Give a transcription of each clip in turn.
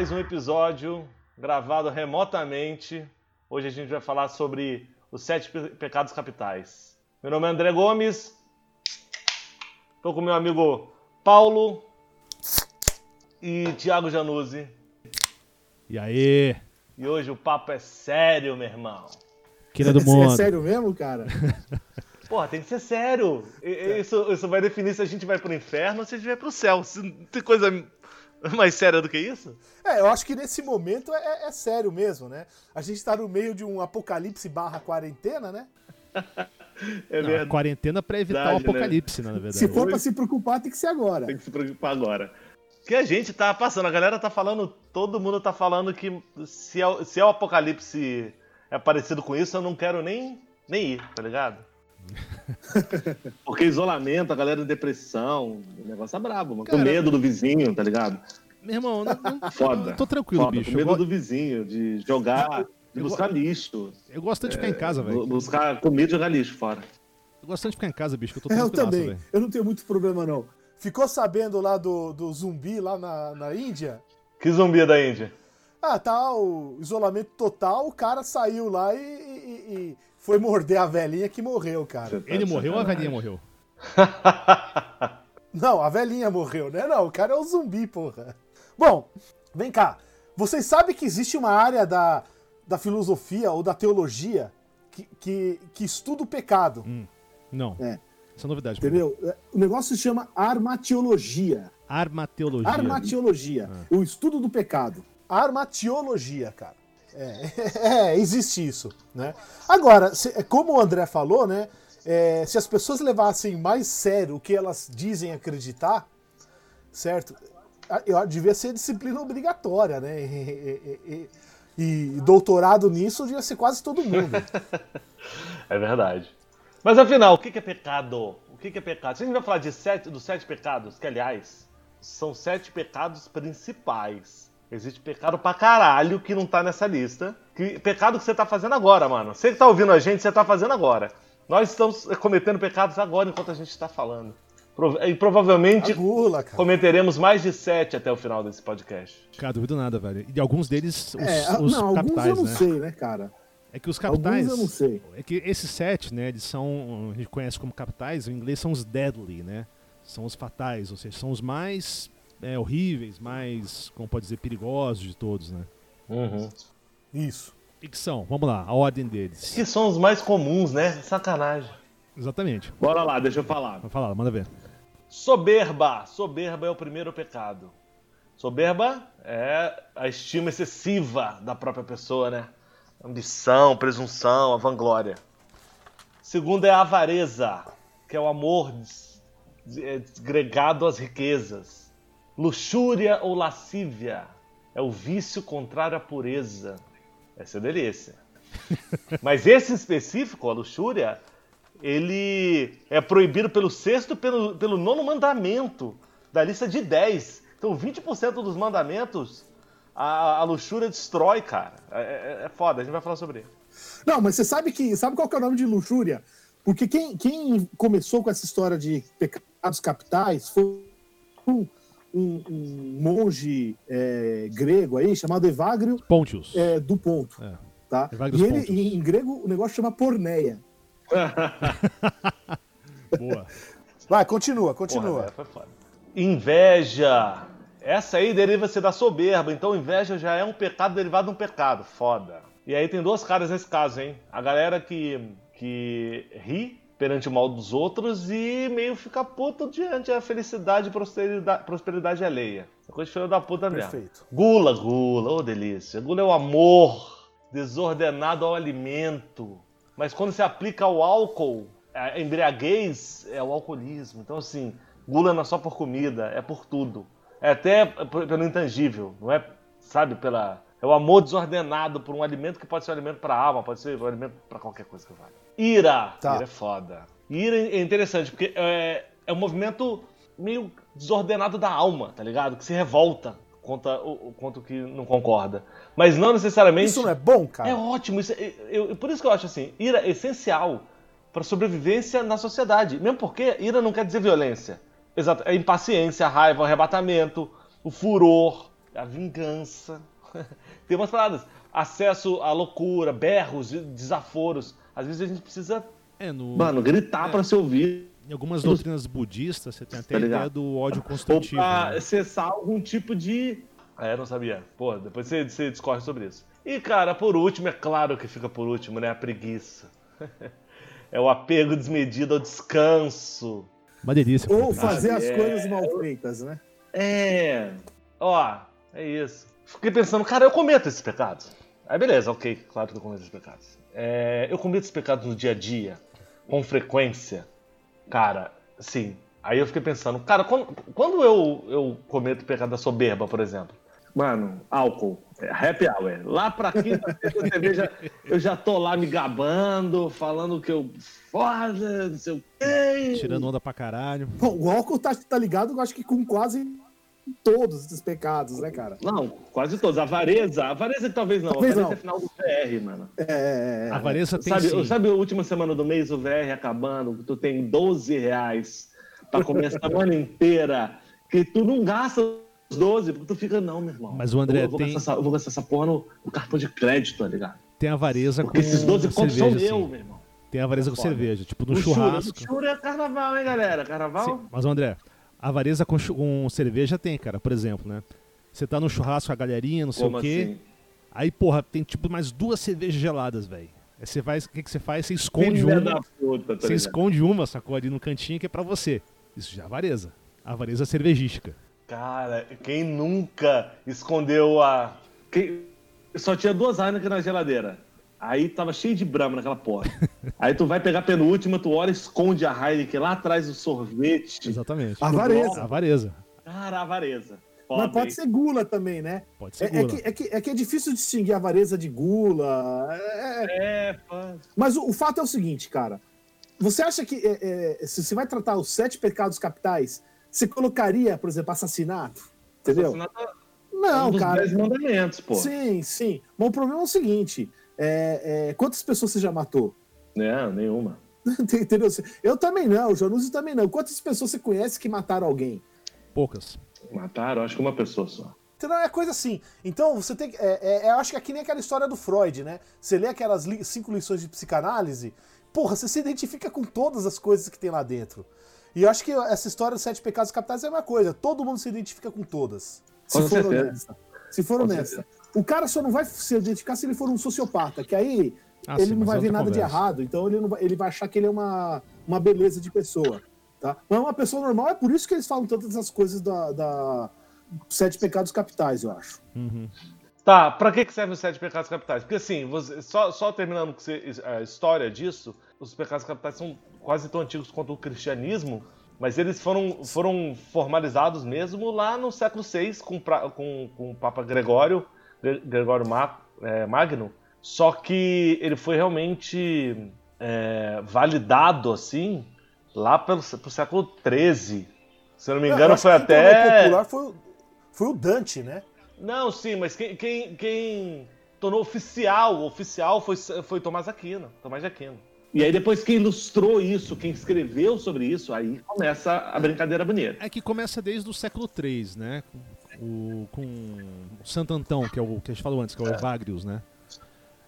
Mais um episódio gravado remotamente. Hoje a gente vai falar sobre os sete pe- pecados capitais. Meu nome é André Gomes, estou com meu amigo Paulo e Thiago Januzzi. E aí, E hoje o papo é sério, meu irmão. Quina do É Mundo. sério mesmo, cara? Porra, tem que ser sério. E- Isso, isso vai definir se a gente vai pro inferno ou se a gente vai pro céu. Se- Não tem coisa mais séria do que isso? É, eu acho que nesse momento é, é sério mesmo, né? A gente tá no meio de um apocalipse barra quarentena, né? É Não, a quarentena pra evitar o Verdade, né? apocalipse, né, na verdade. Se for pra se preocupar, tem que ser agora. Tem que se preocupar agora. Que a gente tá passando, a galera tá falando, todo mundo tá falando que se é, o- se é o apocalipse é parecido com isso, eu não quero nem, nem ir, tá ligado? Porque isolamento, a galera em depressão, o negócio é brabo, mano. Com Cara, medo do vizinho, tá ligado? Meu irmão, não, não- Foda. eu tô tranquilo, Foda, bicho. Com medo do vizinho, de jogar, de eu buscar go- lixo. eu gosto tanto de ficar em casa, velho. Buscar comida e jogar lixo fora. Eu gosto tanto de ficar em casa, bicho, que eu tô É, eu também. velho. Eu não tenho muito problema, não. Ficou sabendo lá do, do zumbi lá na, na Índia? Que zumbi é da Índia? Ah, tá o isolamento total, o cara saiu lá e, e- e foi morder a velhinha que morreu, cara. Tá Ele morreu ou a velhinha morreu? Não, a velhinha morreu, né? Não, o cara é um zumbi, porra. Bom, vem cá. Vocês sabem que existe uma área da, da filosofia ou da teologia que, que, que estuda o pecado, Não. É. Essa é novidade. mim. entendeu? O negócio se chama armatiologia. Armateologia. Armatiologia. O estudo do pecado. Armatiologia, cara. É, é, existe isso, né? Agora, se- como o André falou, né? é, se as pessoas levassem mais sério o que elas dizem acreditar, certo? Eu devia ser disciplina obrigatória, né? E, e- e- e doutorado nisso devia ser quase todo mundo. É verdade. Mas afinal, o que é pecado? O que é pecado? Se a gente vai falar de sete, dos sete pecados, que aliás, são sete pecados principais. Existe pecado pra caralho que não tá nessa lista. Que, pecado que você tá fazendo agora, mano. Você que tá ouvindo a gente, você tá fazendo agora. Nós estamos cometendo pecados agora enquanto a gente está falando. E provavelmente gula, cara. cometeremos mais de sete até o final desse podcast. Cara, duvido nada, velho. E alguns deles, os, É, os não, alguns capitais, eu não né? sei, né, cara? É que os Alguns capitais. eu não sei. É que esses sete, né, eles são. A gente conhece como capitais, em inglês são os deadly, né? São os fatais, ou seja, são os mais é, horríveis, mais, como pode dizer, perigosos de todos, né? Uhum. Isso. E que são? Vamos lá, a ordem deles. Que são os mais comuns, né? Sacanagem. Exatamente. Bora lá, deixa eu falar. Vai falar, manda ver. Soberba. Soberba é o primeiro pecado. Soberba é a estima excessiva da própria pessoa, né? Ambição, presunção, a vanglória. Segundo é a avareza, que é o amor é, desgregado às riquezas. Luxúria ou lascívia é o vício contrário à pureza. Essa é delícia. Mas esse em específico, a luxúria, ele é proibido pelo sexto e pelo, pelo nono mandamento da lista de 10. Então 20% dos mandamentos a, a luxúria destrói, cara. É, é- é foda, a gente vai falar sobre isso. Não, mas você sabe que sabe qual que é o nome de luxúria? Porque quem, quem começou com essa história de pecados capitais foi um, um- um monge é, grego aí chamado Evagrio Pontius. é, do Ponto. É. Tá? Evagrius E ele, Pontius. em, em grego, o negócio chama porneia. Boa. Vai, continua, continua. Porra, foda. Inveja. Essa aí deriva-se da soberba. Então inveja já é um pecado derivado de um pecado. Foda. E aí tem duas caras nesse caso, hein? A galera que, que ri perante o mal dos outros e meio fica puto diante da felicidade e prosperidade, prosperidade alheia. Essa coisa de filho da puta mesmo. Perfeito. Gula, gula, ô delícia. Gula é o amor desordenado ao alimento. Mas quando se aplica ao álcool, a embriaguez é o alcoolismo. Então, assim, gula não é só por comida, é por tudo. É até pelo intangível, não é, sabe, pela. É o amor desordenado por um alimento que pode ser um alimento para a alma, pode ser um alimento para qualquer coisa que vale. Ira. Tá. Ira é foda. Ira é interessante, porque é, é um movimento meio desordenado da alma, tá ligado? Que se revolta contra o, o- contra o que não concorda. Mas não necessariamente. Isso não é bom, cara? É ótimo. Isso é- eu- por isso que eu acho assim, ira é essencial para sobrevivência na sociedade. Mesmo porque ira não quer dizer violência. Exato. É impaciência, raiva, arrebatamento. o furor, a vingança. Tem umas paradas. Acesso à loucura, berros, desaforos. Às vezes a gente precisa. É, no... Mano, gritar é. para se ouvir. Em algumas doutrinas budistas, você tem até tá a ideia do ódio construtivo. Ou pra né? cessar algum tipo de. É, não sabia. Pô, depois você, você discorre sobre isso. E, cara, por último, é claro que fica por último, né? A preguiça. é o apego desmedido ao descanso. Uma delícia. Ou fazer as é... coisas mal feitas, né? É. Ó, é isso. Fiquei pensando, cara, eu cometo esses pecados. Aí beleza, ok, claro que eu cometo esses pecados. É, eu cometo esses pecados no dia a dia, com frequência. Cara, sim. Aí eu fiquei pensando, cara, quando, quando eu, eu cometo o pecado da soberba, por exemplo? Mano, álcool. É, happy hour. Lá pra quinta-feira já, eu já tô lá me gabando, falando que eu foda, não sei o quê. Tirando onda pra caralho. Bom, o álcool tá, tá ligado, eu acho que com quase todos esses pecados, né, cara? Não, quase todos. A avareza, a avareza talvez não. Talvez a avareza não. é final do VR, mano. É, é, é. A avareza tem sabe, sim. Sabe a última semana do mês, o VR acabando, tu tem 12 reais pra comer a semana inteira, que tu não gasta 12, porque tu fica, não, meu irmão. Mas o André eu vou, tem... Gastar essa, eu vou gastar essa porra no, no, cartão de crédito, tá ligado? Tem avareza porque com esses 12 contos são meu, assim. meu irmão. Tem avareza é com cerveja, tipo no o churrasco. Churro, churro é carnaval, hein, galera? Carnaval? Sim, mas, André, avareza com, com cerveja tem, cara. Por exemplo, né? Você tá no churrasco com a galerinha, não sei Como o quê. Assim? Aí, porra, tem tipo mais duas cervejas geladas, velho. Aí você faz, o que, que você faz? Você esconde Filha uma. Puta, tá você ligado? esconde uma, sacou ali no cantinho que é pra você. Isso já é avareza. Avareza cervejística. Cara, quem nunca escondeu a. Quem... Só tinha duas Heineken na geladeira. Aí tava cheio de brama naquela porta. Aí tu vai pegar a penúltima, tu olha, esconde a Heineken lá atrás do sorvete. Exatamente. Avareza. Avareza. Cara, avareza. Foda, Mas pode hein? ser gula também, né? Pode ser é, gula. É que, é, que, é que é difícil distinguir a avareza de gula. É, é, é Mas o, o, fato é o seguinte, cara. Você acha que é, é, se você vai tratar os sete pecados capitais, você colocaria, por exemplo, assassinato? Entendeu? Assassinato não, é um cara. Dez mandamentos, pô. Sim, sim. Mas o problema é o seguinte: é, é, quantas pessoas você já matou? Não, nenhuma. Entendeu? Eu também não, o Januzzi também não. Quantas pessoas você conhece que mataram alguém? Poucas. Mataram, acho que uma pessoa só. Então é coisa assim. Então você tem. É, é, eu acho que é que nem aquela história do Freud, né? Você lê aquelas li cinco lições de psicanálise, porra, você se identifica com todas as coisas que tem lá dentro. E eu acho que essa história dos sete pecados capitais é a mesma coisa. Todo mundo se identifica com todas. Se com for certeza. honesta. Se for com honesta. Certeza. O cara só não vai se identificar se ele for um sociopata, que aí ah, ele sim, não vai ver nada conversa. de errado, então ele, vai, ele vai achar que ele é uma, uma beleza de pessoa. Tá? Mas uma pessoa normal é por isso que eles falam tantas essas coisas da, da Sete Pecados Capitais, eu acho. Uhum. Tá, pra que serve os Sete Pecados Capitais? Porque assim, você, só, só terminando a história disso, os pecados capitais são quase tão antigos quanto o cristianismo, mas eles foram, foram formalizados mesmo lá no século VI com, com, com o Papa Gregório, Gregório é, Magno, só que ele foi realmente é, validado assim lá pelo, pro século XIII. Se eu não me engano, foi até. popular foi, foi o Dante, né? Não, sim, mas quem, quem, quem tornou oficial, oficial foi, foi Tomás Aquino, Tomás de Aquino. E aí depois quem ilustrou isso, quem escreveu sobre isso, aí começa a brincadeira bonita. É que começa desde o século III, né? O, com o Santo Antão, que é o que a gente falou antes, que é o Evagrius, né?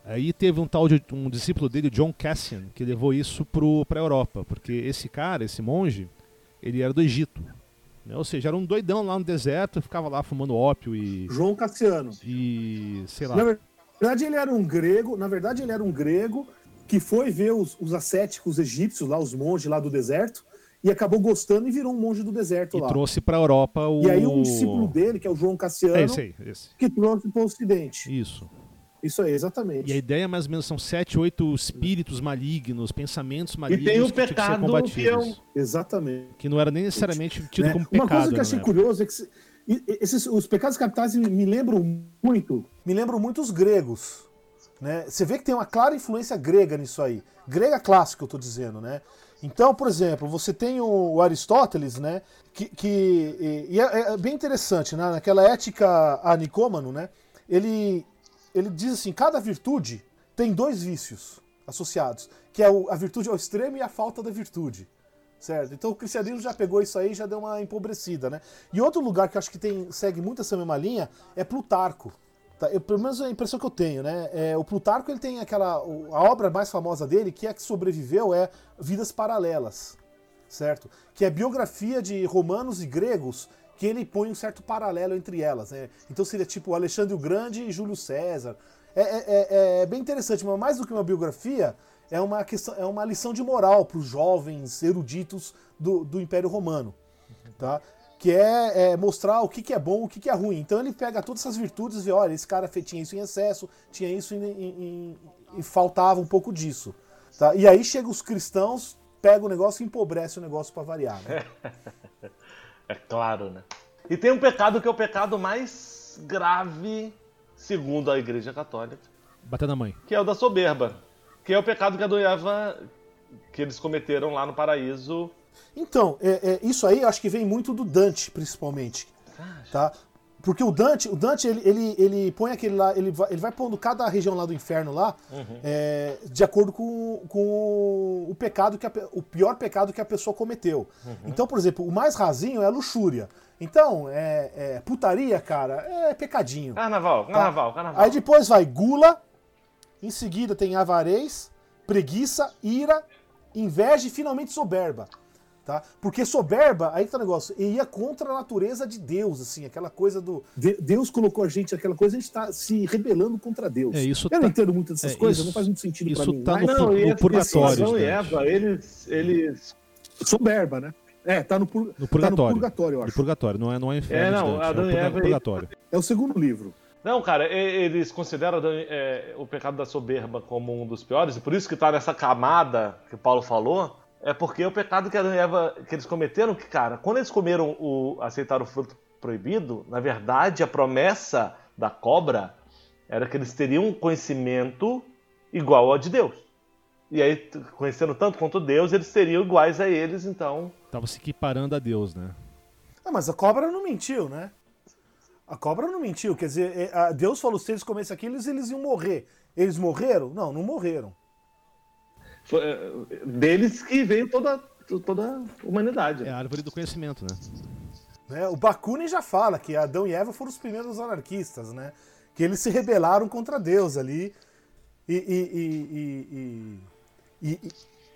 Aí teve um tal de um discípulo dele, John Cassian, que levou isso para a Europa, porque esse cara, esse monge, ele era do Egito. Né? Ou seja, era um doidão lá no deserto, ficava lá fumando ópio e. João Cassiano. E. sei lá. Na verdade, ele era um grego, na verdade, ele era um grego que foi ver os, os ascéticos egípcios lá, os monges lá do deserto, e acabou gostando e virou um monge do deserto e lá. E trouxe para a Europa o. E aí um discípulo dele, que é o João Cassiano, é esse aí, esse. que trouxe para o Ocidente. Isso. Isso aí, exatamente. E a ideia mais ou menos são sete, oito espíritos malignos, pensamentos malignos e tem o que pecado que, que é um... Exatamente. Que não era nem necessariamente tido né? como pecado. Uma coisa que eu achei curioso é que esses, os pecados capitais me lembram muito, me lembram muito os gregos. Né? Você vê que tem uma clara influência grega nisso aí. Grega clássica, eu estou dizendo, né? Então, por exemplo, você tem o Aristóteles, né? Que, que e é, é, bem interessante, né? Naquela ética a Nicômano, né? Ele, ele diz assim: cada virtude tem dois vícios associados, que é a virtude ao extremo e a falta da virtude. Certo? Então o cristianismo já pegou isso aí e já deu uma empobrecida, né? E outro lugar que eu acho que tem, segue muito essa mesma linha é Plutarco. Tá? Eu, pelo menos é a impressão que eu tenho, né? É, o Plutarco ele tem aquela. A obra mais famosa dele, que é que sobreviveu, é Vidas Paralelas. Certo? Que é biografia de romanos e gregos que ele põe um certo paralelo entre elas. Né? Então seria tipo Alexandre o Grande e Júlio César. É, é, é, é bem interessante, mas mais do que uma biografia, é uma, questão, é uma lição de moral para os jovens eruditos do, do Império Romano. Tá? Que é, é mostrar o que, que é bom o que, que é ruim. Então ele pega todas essas virtudes e vê, olha, esse cara tinha isso em excesso, tinha isso e faltava um pouco disso. Tá? E aí chega os cristãos, pega o negócio e empobrece o negócio para variar. Né? é claro, né? E tem um pecado que é o pecado mais grave, segundo a Igreja Católica. Bater na mãe. Que é o da soberba. Que é o pecado que e Eva que eles cometeram lá no paraíso. Então, é, é, isso aí eu acho que vem muito do Dante, principalmente. Tá? Porque o Dante, o Dante ele, ele, ele põe aquele lá, ele vai, ele vai pondo cada região lá do inferno lá, uhum. é, de acordo com, com o pecado que a, o pior pecado que a pessoa cometeu. Uhum. Então, por exemplo, o mais rasinho é a luxúria. Então, é, é putaria, cara, é pecadinho. Carnaval, tá? carnaval, carnaval. Aí depois vai gula, em seguida tem avarez, preguiça, ira, inveja e finalmente soberba. Tá? Porque soberba, aí que tá o negócio, ia contra a natureza de Deus, assim, aquela coisa do. Deus colocou a gente, aquela coisa, a gente tá se rebelando contra Deus. É, isso Eu tá... não entendo muito dessas é, coisas, isso... não faz muito sentido isso pra mim. Tá no, não, no purgatório. Adão e Eva, eles, eles. Soberba, né? É, tá no, pur... no purgatório. Tá no purgatório, eu acho. No purgatório, não é, não é inferno. É, não, Adão é e Eva. Purgatório. É o segundo livro. Não, cara, eles consideram é, o pecado da soberba como um dos piores, e por isso que tá nessa camada que o Paulo falou, é porque o pecado que Adão e Eva que eles cometeram, que, cara, quando eles comeram o. aceitaram o fruto proibido, na verdade a promessa da cobra era que eles teriam um conhecimento igual ao de Deus. E aí, conhecendo tanto quanto Deus, eles seriam iguais a eles, então. Tava se equiparando a Deus, né? Ah, mas a cobra não mentiu, né? A cobra não mentiu, quer dizer, é, Deus falou se eles comessem aquilo, eles iam morrer. Eles morreram? Não, não morreram. Foi, é, deles que veio toda, toda a humanidade. É a árvore do conhecimento, né? É, o Bakunin já fala que Adão e Eva foram os primeiros anarquistas, né? Que eles se rebelaram contra Deus ali. E, e, e,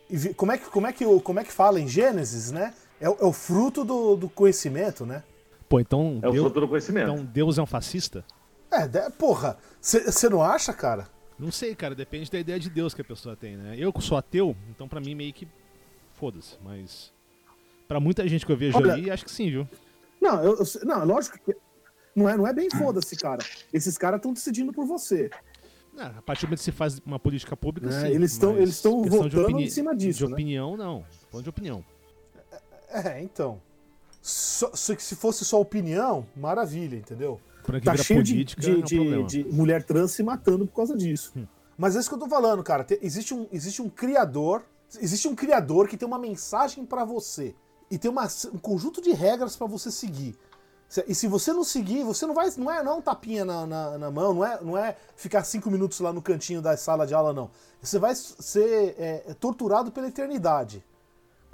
e como, é que, como, é que, como é que fala em Gênesis, né? É, é o fruto do, do conhecimento, né? Pô, então. É o Deus, do conhecimento. Então Deus é um fascista? É, porra. Você não acha, cara? Não sei, cara. Depende da ideia de Deus que a pessoa tem, né? Eu sou ateu, então pra mim meio que. Foda-se. Mas. Pra muita gente que eu vejo Olha, ali, acho que sim, viu? Não, eu, não lógico que. Não é, não é bem foda-se, cara. Esses caras estão decidindo por você. A partir do momento que se faz uma política pública, é, sim. Eles estão eles votando em cima disso. De né? opinião, não. Falando de opinião. É, então se fosse só opinião, maravilha, entendeu? Tá cheio de, de, é de, de, mulher trans se matando por causa disso. Hum. Mas é isso que eu tô falando, cara. existe, um, existe um criador. Existe um criador que tem uma mensagem para você. E tem uma, um conjunto de regras para você seguir. E se você não seguir, você não vai. Não é, não é um tapinha na, na, na, mão, não é, não é ficar cinco minutos lá no cantinho da sala de aula, não. Você vai ser é, torturado pela eternidade.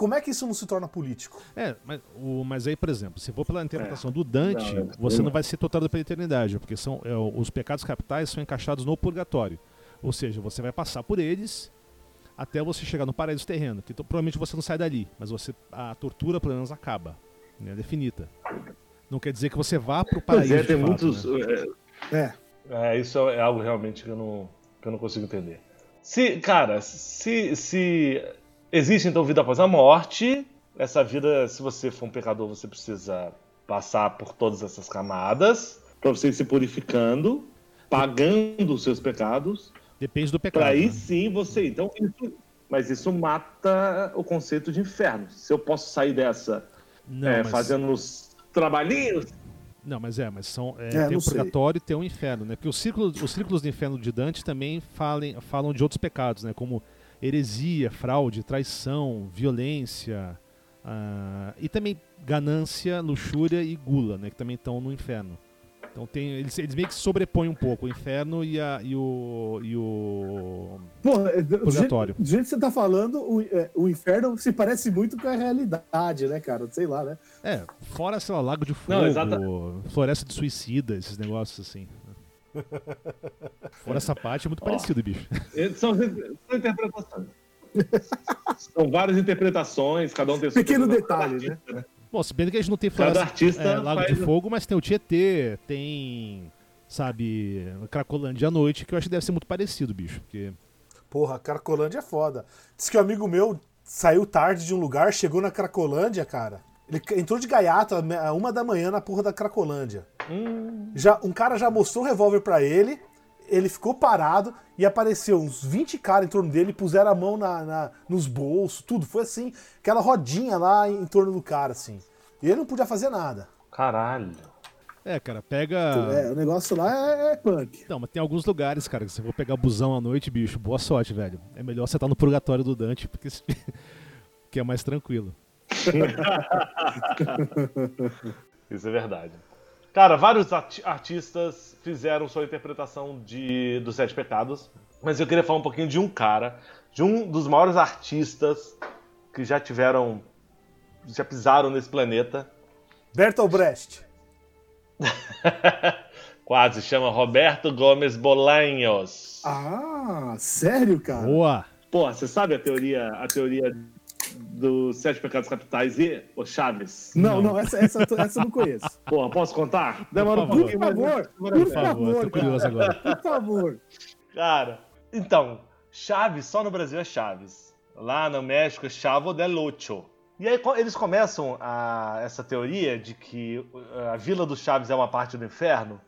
Como é que isso não se torna político? É, mas, o, mas aí, por exemplo, se for pela interpretação é. do Dante, não, você não vai ser torturado pela eternidade, porque são, é, os pecados capitais são encaixados no purgatório. Ou seja, você vai passar por eles até você chegar no paraíso terreno, que provavelmente você não sai dali, mas você a tortura pelo menos acaba, né, definida. Não quer dizer que você vá para o paraíso. é, tem fato, muitos. Né? É. é. isso é algo realmente que eu não, que eu não consigo entender. Se, cara, se, se Existe então vida após a morte. Essa vida, se você for um pecador, você precisa passar por todas essas camadas para você ir se purificando, pagando os seus pecados. Depende do pecado. Para aí né? sim você. Então, isso, mas isso mata o conceito de inferno. Se eu posso sair dessa Não, é, mas... fazendo os trabalhinhos. Não, mas é, mas são é, é, tem o purgatório e tem o inferno, né? Porque os círculos, os círculos do inferno de Dante também falem, falam de outros pecados, né? Como heresia, fraude, traição, violência uh, e também ganância, luxúria e gula, né, que também estão no inferno. Então tem, eles, eles meio que se sobrepõem um pouco, o inferno e, a, e o. E o. É, do jeito, do jeito que você tá falando, o, é, o inferno se parece muito com a realidade, né, cara? Sei lá, né? É, fora, sei lá, Lago de Fogo, Não, Floresta de Suicida, esses negócios assim. Fora essa parte é muito oh, parecido, bicho. São, são interpretações. são várias interpretações, cada um tem Pequeno detalhe, né? né? Bom, se bem que a gente não tem Floresta, artista é, Lago de Fogo, mas tem o Tietê, tem, sabe, Cracolândia à noite, que eu acho que deve ser muito parecido, bicho. Porque... Porra, Cracolândia é foda. Diz que um amigo meu saiu tarde de um lugar, chegou na Cracolândia, cara. Ele entrou de gaiato a uma da manhã na porra da Cracolândia. Hum. Já, um cara já mostrou o revólver para ele, ele ficou parado e apareceu uns 20 caras em torno dele, puseram a mão na, na, nos bolsos, tudo. Foi assim, aquela rodinha lá em, em torno do cara, assim. E ele não podia fazer nada. Caralho. É, cara, pega. É, o negócio lá é, é punk. Não, mas tem alguns lugares, cara, que você for pegar busão à noite, bicho, boa sorte, velho. É melhor você estar no purgatório do Dante, porque que é mais tranquilo. Isso é verdade. Cara, vários artistas fizeram sua interpretação de dos Sete Pecados, mas eu queria falar um pouquinho de um cara, de um dos maiores artistas que já tiveram, já pisaram nesse planeta. Bertolt Brecht. Quase, chama Roberto Gomes Bolanhos. Ah, sério, cara? Boa. Pô, você sabe a teoria, a teoria dos Sete Pecados Capitais e o Chaves? Não, não, essa, essa, essa eu não conheço. Porra, posso contar? Demora um pouquinho. Por favor, por favor, tô curioso agora. Por favor. Cara, então, Chaves só no Brasil é Chaves. Lá no México é Chavo del Ocho. E aí eles começam a, essa teoria de que uh, a Vila do Chaves é uma parte do inferno.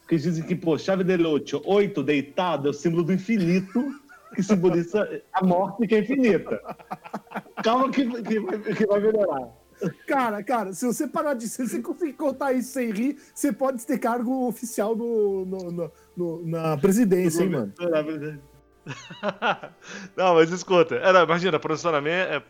Porque dizem que, pô, Chave del Ocho, oito deitado, é o símbolo do infinito que simboliza a morte que é infinita. Calma que, que, vai, que vai melhorar. Cara, cara, se você parar de. Se você conseguir contar isso sem rir, você pode ter cargo oficial no, no, no, no na presidência, hein, mano? Não, mas escuta. Era, imagina, profissionalmente. É,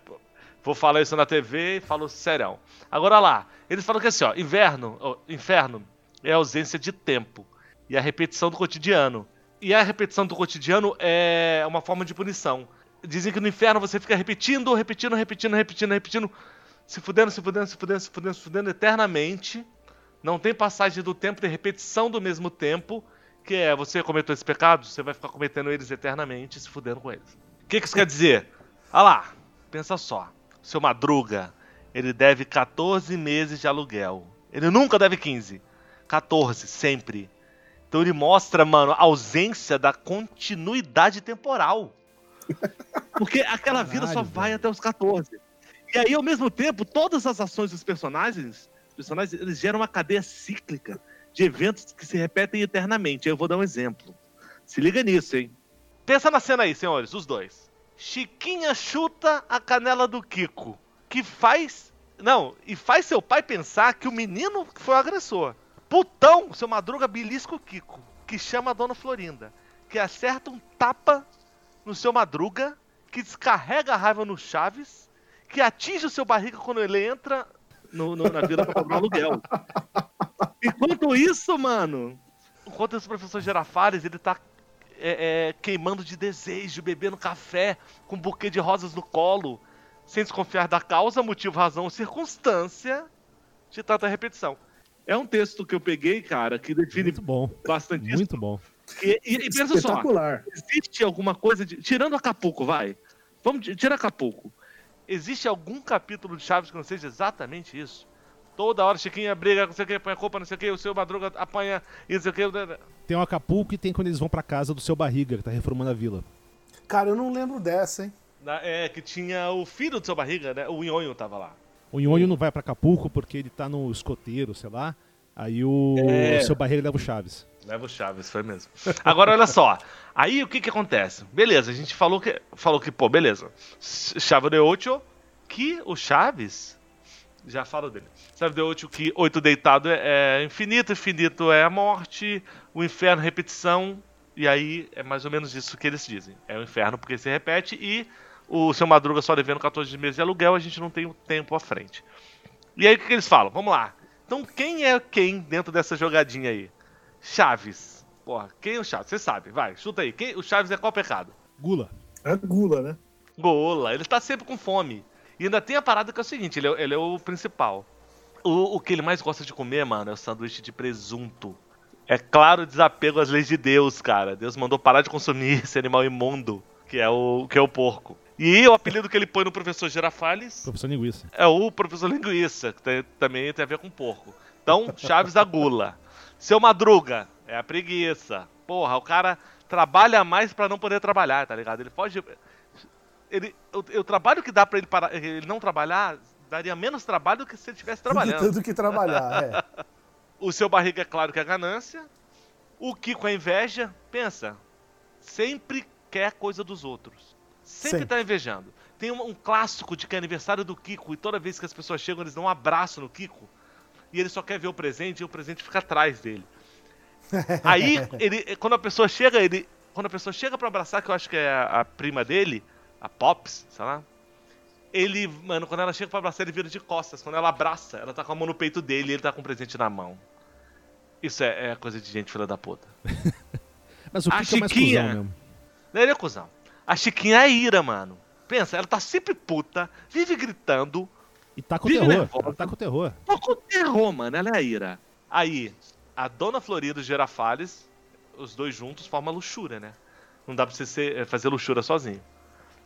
vou falar isso na TV e falo serão. Agora lá, eles falam que assim, ó, inverno, ó, inferno é ausência de tempo e a repetição do cotidiano. E a repetição do cotidiano é uma forma de punição. Dizem que no inferno você fica repetindo, repetindo, repetindo, repetindo, repetindo, se fudendo, se fudendo, se fudendo, se fudendo, se fudendo eternamente. Não tem passagem do tempo, tem repetição do mesmo tempo, que é você cometeu esse pecado, você vai ficar cometendo eles eternamente, se fudendo com eles. O que, que isso quer dizer? Ah lá, pensa só. Seu Madruga, ele deve 14 meses de aluguel. Ele nunca deve 15. 14, sempre. Então ele mostra, mano, a ausência da continuidade temporal. Porque aquela vida só vai até os 14. E aí, ao mesmo tempo, todas as ações dos personagens, personagens, eles geram uma cadeia cíclica de eventos que se repetem eternamente. Eu vou dar um exemplo. Se liga nisso, hein? Pensa na cena aí, senhores, os dois. Chiquinha chuta a canela do Kiko, que faz. Não, e faz seu pai pensar que o menino foi o agressor. Putão, seu Madruga belisca o Kiko, que chama a dona Florinda, que acerta um tapa no seu Madruga, que descarrega a raiva no Chaves, que atinge o seu barriga quando ele entra no, no, na vila pra cobrar aluguel. Enquanto isso, mano, enquanto esse professor Gerafares, ele tá é, é, queimando de desejo, bebendo café, com um buquê de rosas no colo, sem desconfiar da causa, motivo, razão circunstância de tanta repetição. É um texto que eu peguei, cara, que define Muito bom. bastante Muito isso. bom. E, e, e pensa só, existe alguma coisa de. Tirando Acapulco, vai. Vamos tirar Acapulco. Existe algum capítulo de Chaves que não seja exatamente isso? Toda hora Chiquinha briga, não sei o que, põe a culpa, não sei o que, o seu Madruga apanha, e não sei o que. Tem o Acapulco e tem quando eles vão pra casa do seu Barriga, que tá reformando a vila. Cara, eu não lembro dessa, hein? É, que tinha o filho do seu Barriga, né? O Nhonho tava lá. O Nhonho não vai para Acapulco porque ele tá no escoteiro, sei lá. Aí o, é. o seu Barriga leva o Chaves. Leva o Chaves, foi mesmo. Agora olha só. Aí o que que acontece? Beleza, a gente falou que, falou que pô, beleza. Chave de Ocho, que o Chaves. Já falo dele. Chave de Ocho, que oito deitado é, é infinito, infinito é a morte, o inferno, repetição. E aí é mais ou menos isso que eles dizem. É o inferno porque se repete e o seu Madruga só devendo 14 meses de aluguel, a gente não tem o tempo à frente. E aí o que, que eles falam? Vamos lá. Então quem é quem dentro dessa jogadinha aí? Chaves. Porra, quem é o Chaves? Você sabe, vai, chuta aí. Quem, o Chaves é qual pecado? Gula. É gula, né? Gola, ele tá sempre com fome. E ainda tem a parada que é o seguinte, ele é, ele é o principal. O, o que ele mais gosta de comer, mano, é o sanduíche de presunto. É claro desapego às leis de Deus, cara. Deus mandou parar de consumir esse animal imundo, que é o, que é o porco. E o apelido que ele põe no professor Girafales Professor Linguiça. é o professor linguiça, que tem- também tem a ver com porco. Então, Chaves da gula. Seu Madruga é a preguiça. Porra, o cara trabalha mais pra não poder trabalhar, tá ligado? Ele pode. Ele, o, o trabalho que dá pra ele, parar, ele não trabalhar daria menos trabalho do que se ele estivesse trabalhando. Tanto que trabalhar, é. O seu barriga é claro que é ganância. O Kiko é inveja. Pensa, sempre quer coisa dos outros. Sempre, Sempre. tá invejando. Tem um, um clássico de que é aniversário do Kiko e toda vez que as pessoas chegam eles dão um abraço no Kiko e ele só quer ver o presente e o presente fica atrás dele. Aí, ele, quando a pessoa chega, ele, quando a pessoa chega pra abraçar, que eu acho que é a, a prima dele, a Pops, sei lá, ele, mano, quando ela chega pra abraçar, ele vira de costas. Quando ela abraça, ela tá com a mão no peito dele e ele tá com o presente na mão. Isso é, é coisa de gente filha da puta. Mas o que, é mais cuzão mesmo? Ele é cuzão. A Chiquinha é ira, mano. Pensa, ela tá sempre puta, vive gritando. E tá com Vive terror. nervosa. Ela tá com terror. Tô com terror, mano. Ela é a ira. Aí, a Dona Florida e os Girafales, os dois juntos, formam a luxúria, né? Não dá pra você ser- eh, fazer luxúria sozinho.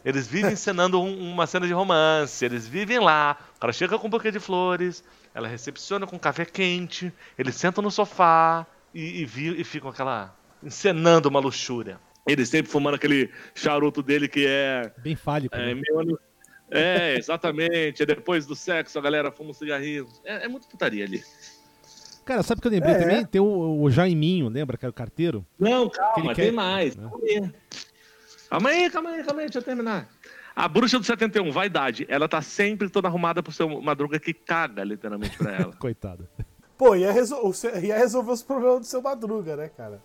Eles vivem encenando um- uma cena de romance, eles vivem lá. O cara chega com um buquê de flores, ela recepciona com café quente, eles sentam no sofá e, e, vi- e ficam aquela. encenando uma luxúria. Ele sempre fumando aquele charuto dele que é Bem fálico. é, né? meio É, exatamente. É depois do sexo, a galera fuma um cigarrinho. É, é muito putaria ali. Cara, sabe o que eu lembrei É. também? Tem o, o Jaiminho, lembra que era o carteiro? Não, calma, quer- tem mais. né? Calma aí. Calma aí, calma aí, deixa eu terminar. A bruxa do 71, vaidade, ela tá sempre toda arrumada pro seu madruga que caga, literalmente, pra ela. Coitada. Pô, ia, resol- ia resolver os problemas do seu Madruga, né, cara?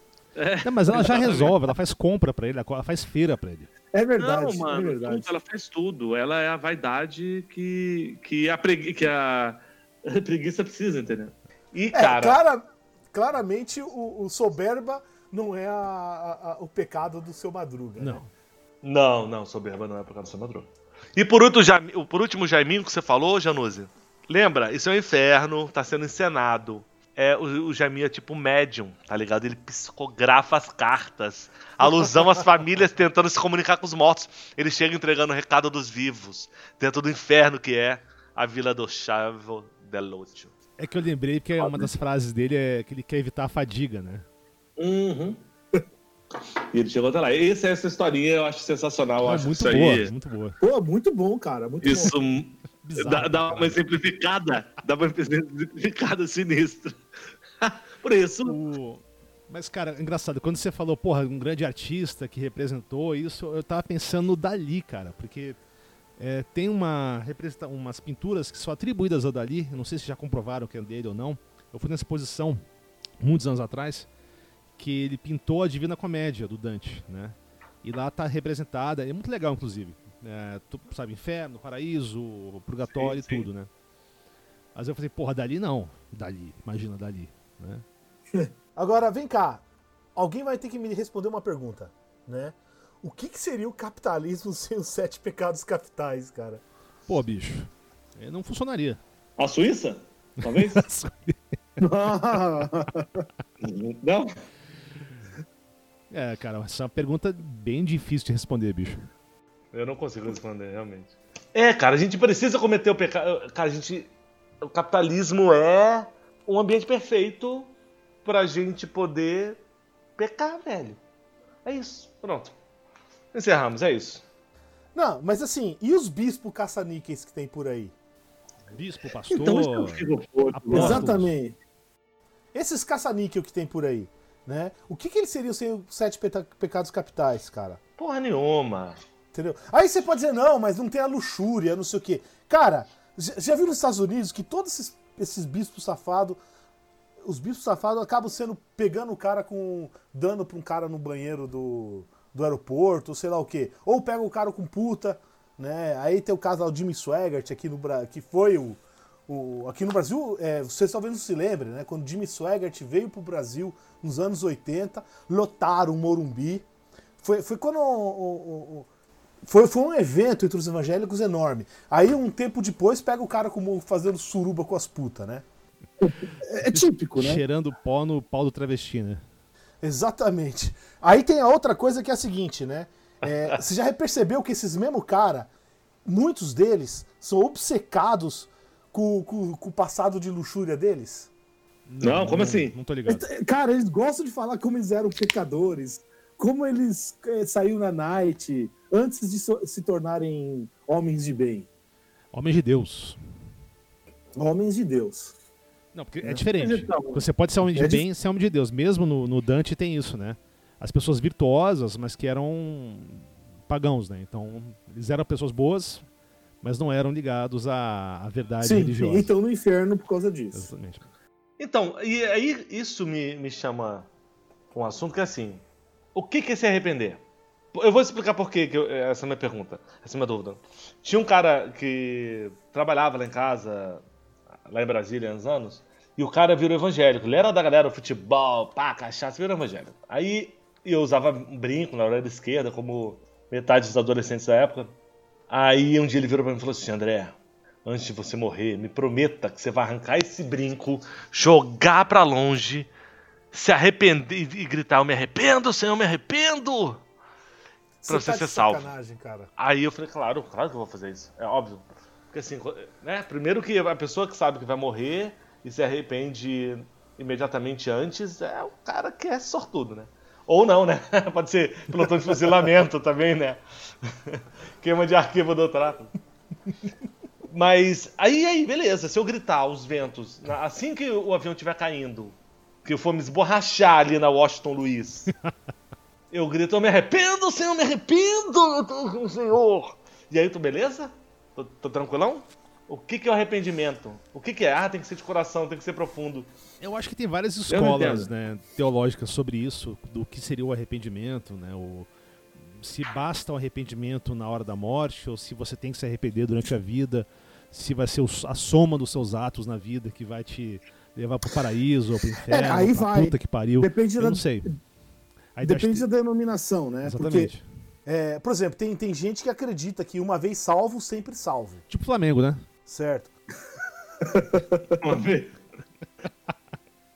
Não, mas ela já resolve, ela faz compra pra ele, ela faz feira pra ele. É verdade, Não, mano, é verdade. tudo, ela faz tudo. Ela é a vaidade que, que, a, pregui, que a preguiça precisa, entendeu? E, É, cara, clara- claramente o, o soberba não é a- a- a- o pecado do seu Madruga. né? Não. Não, não, soberba não é por causa do seu madruga. E por último, o- por último, Jaiminho que você falou, Januse. Lembra? Isso é um inferno, tá sendo encenado. É, o, o Jaiminho é tipo médium, tá ligado? Ele psicografa as cartas. Alusão às famílias tentando se comunicar com os mortos. Ele chega entregando o recado dos vivos. Dentro do inferno que é a Vila do Chavo Delotio. É que eu lembrei que uma das frases dele é que ele quer evitar a fadiga, né? Uhum. E ele chegou até lá. Essa, essa historinha eu acho sensacional. Eu É acho muito isso boa, aí. muito boa. Pô, muito bom, cara. Muito Isso bom. Bizarro, dá, dá uma simplificada. Dá uma simplificada sinistra. Por isso. O- Mas, cara, engraçado, quando você falou, porra, um grande artista que representou isso, eu tava pensando no Dali, cara, porque é, tem uma representa umas pinturas que são atribuídas ao Dali, não sei se já comprovaram que é dele ou não. Eu fui nessa exposição, muitos anos atrás, que ele pintou a Divina Comédia do Dante, né? E lá tá representada, é muito legal, inclusive. É, tu sabe, inferno, paraíso, purgatório Sim, sim. e tudo, né? Mas eu falei, porra, Dali não. Dali, imagina Dali, né? Agora, vem cá. Alguém vai ter que me responder uma pergunta, né? O que, que seria o capitalismo sem os sete pecados capitais, cara? Pô, bicho, não funcionaria. A Suíça? Talvez? Não? É, cara, essa é uma pergunta bem difícil de responder, bicho. Eu não consigo responder, realmente. É, cara, a gente precisa cometer o pecado. Cara, a gente. O capitalismo é um ambiente perfeito pra gente poder pecar, velho. É isso. Pronto. Encerramos, é isso. Não, mas assim, e os bispos caça-níqueis que tem por aí? Bispo, pastor. Então, puto, Apóstolos. mano. Exatamente. Esses caça-níquel que tem por aí, né? O que, que eles seriam sem os sete pecados capitais, cara? Porra nenhuma. Entendeu? Aí você pode dizer, não, mas não tem a luxúria, não sei o quê. Cara, já viu nos Estados Unidos que todos esses, esses bispos safados, os bispos safados acabam sendo pegando o cara com. dando pra um cara no banheiro do, do aeroporto, sei lá o quê. Ou pega o cara com puta, né? Aí tem o caso do Jimmy Swaggart aqui no que foi o, o- aqui no Brasil, é, vocês talvez não se lembrem, né? Quando Jimmy Swaggart veio pro Brasil nos anos 80, lotaram o Morumbi. Foi, foi quando o- o- o- foi, foi um evento entre os evangélicos enorme. Aí, um tempo depois, pega o cara como fazendo suruba com as putas, né? É, é típico, né? Cheirando pó no pau do travesti, né? Exatamente. Aí tem a outra coisa que é a seguinte, né? É, você já percebeu que esses mesmo cara, muitos deles são obcecados com, com- com o passado de luxúria deles? Não, como assim? Não tô ligado. Cara, eles gostam de falar como eles eram pecadores, como eles eh, saíram na night antes de so- se tornarem homens de bem, Homem de Deus. homens de Deus. Não, porque é diferente. Mas então- Você pode ser homem de É bem e ser homem de Deus. Mesmo no, no Dante tem isso, né? As pessoas virtuosas, mas que eram pagãos, né? Então, eles eram pessoas boas, mas não eram ligados à, à verdade Sim, religiosa. então no inferno por causa disso. Exatamente. Então, e aí isso me, me chama um assunto que é assim: o que que é se arrepender? Eu vou explicar por que eu- essa é a minha pergunta, essa é a minha dúvida. Tinha um cara que trabalhava lá em casa, lá em Brasília, há uns anos, e o cara virou evangélico. Ele era da galera do futebol, pá, cachaça, virou evangélico. Aí eu usava um brinco na orelha esquerda, como metade dos adolescentes da época. Aí um dia ele virou pra mim e falou assim: André, antes de você morrer, me prometa que você vai arrancar esse brinco, jogar pra longe, se arrepender e gritar: Eu me arrependo, Senhor, eu me arrependo. Pra você tá ser salvo. cara. Aí eu falei: Claro, claro que eu vou fazer isso. É óbvio. Porque assim, né? Primeiro que a pessoa que sabe que vai morrer e se arrepende imediatamente antes é o cara que é sortudo, né? Ou não, né? Pode ser pelotão de fuzilamento também, né? Queima de arquivo do tráfico. Mas aí, aí, beleza. Se eu gritar os ventos, assim que o avião estiver caindo, que eu for me esborrachar ali na Washington Luiz, eu grito, eu me arrependo, Senhor, me arrependo, eu tô com o Senhor. E aí, tu beleza? Tô, tô tranquilão? O que, que é o arrependimento? O que, que é? Ah, tem que ser de coração, tem que ser profundo. Eu acho que tem várias escolas né, teológicas sobre isso, do que seria o arrependimento, né? O, se basta o arrependimento na hora da morte, ou se você tem que se arrepender durante a vida, se vai ser a soma dos seus atos na vida que vai te levar pro paraíso ou pro inferno, É, aí vai. puta que pariu. Depende Eu da- não sei. Aí Depende acho da denominação, né? Exatamente. É, por exemplo, tem, tem gente que acredita que uma vez salvo, sempre salvo. Tipo Flamengo, né? Certo? Uma vez.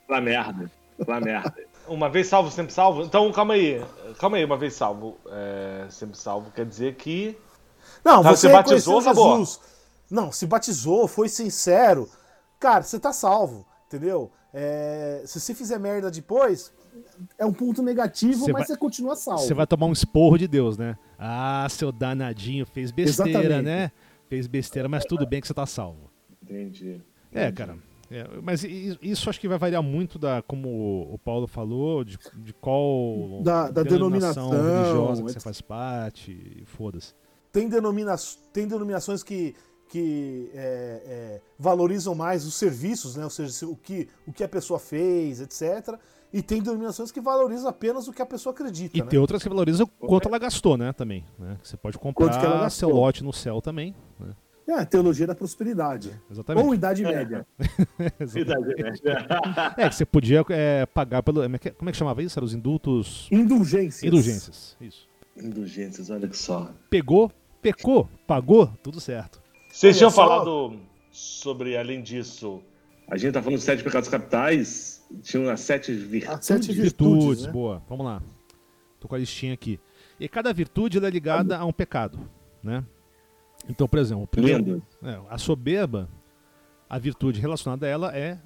Lá merda. Lá merda. Uma vez salvo, sempre salvo? Então, calma aí. Calma aí, uma vez salvo, é, sempre salvo, quer dizer que. Não, Tá, você você batizou, acabou. Jesus. Não, se batizou, foi sincero. Cara, você tá salvo, entendeu? É, se você fizer merda depois, É um ponto negativo, Você mas vai- você continua salvo. Você vai tomar um esporro de Deus, né? Ah, seu danadinho, fez besteira, Exatamente. né? Fez besteira, mas tudo bem que você tá salvo. Entendi. É, cara. É, mas isso acho que vai variar muito da, como o Paulo falou, de, de qual Da- da denominação, religiosa que você faz parte, e foda-se. tem, denomina tem denominações que, que é, é, valorizam mais os serviços, né? ou seja, se- o que, o que a pessoa fez, etc. E tem denominações que valorizam apenas o que a pessoa acredita. E né? tem outras que valorizam quanto ela gastou, né? Também. Né? Você pode Quanto que ela comprar seu lote no céu também. Né? É a teologia da prosperidade. Exatamente. Ou Idade Média. Exatamente. Idade média. É, que você podia é, pagar pelo. Como é que como é que chamava isso? Eram os indultos. Indulgências. Indulgências. Isso. Indulgências, olha que só. Pegou, pecou, pagou, tudo certo. Vocês tinham só. falado sobre, além disso. A gente tá falando de sete pecados capitais, tinham as sete virtudes. As sete Virtudes, virtudes, né? boa. Vamos lá. Tô com a listinha aqui. E cada virtude ela é ligada a um pecado, né? Então, por exemplo, o primeiro- é, a soberba, a virtude relacionada a ela é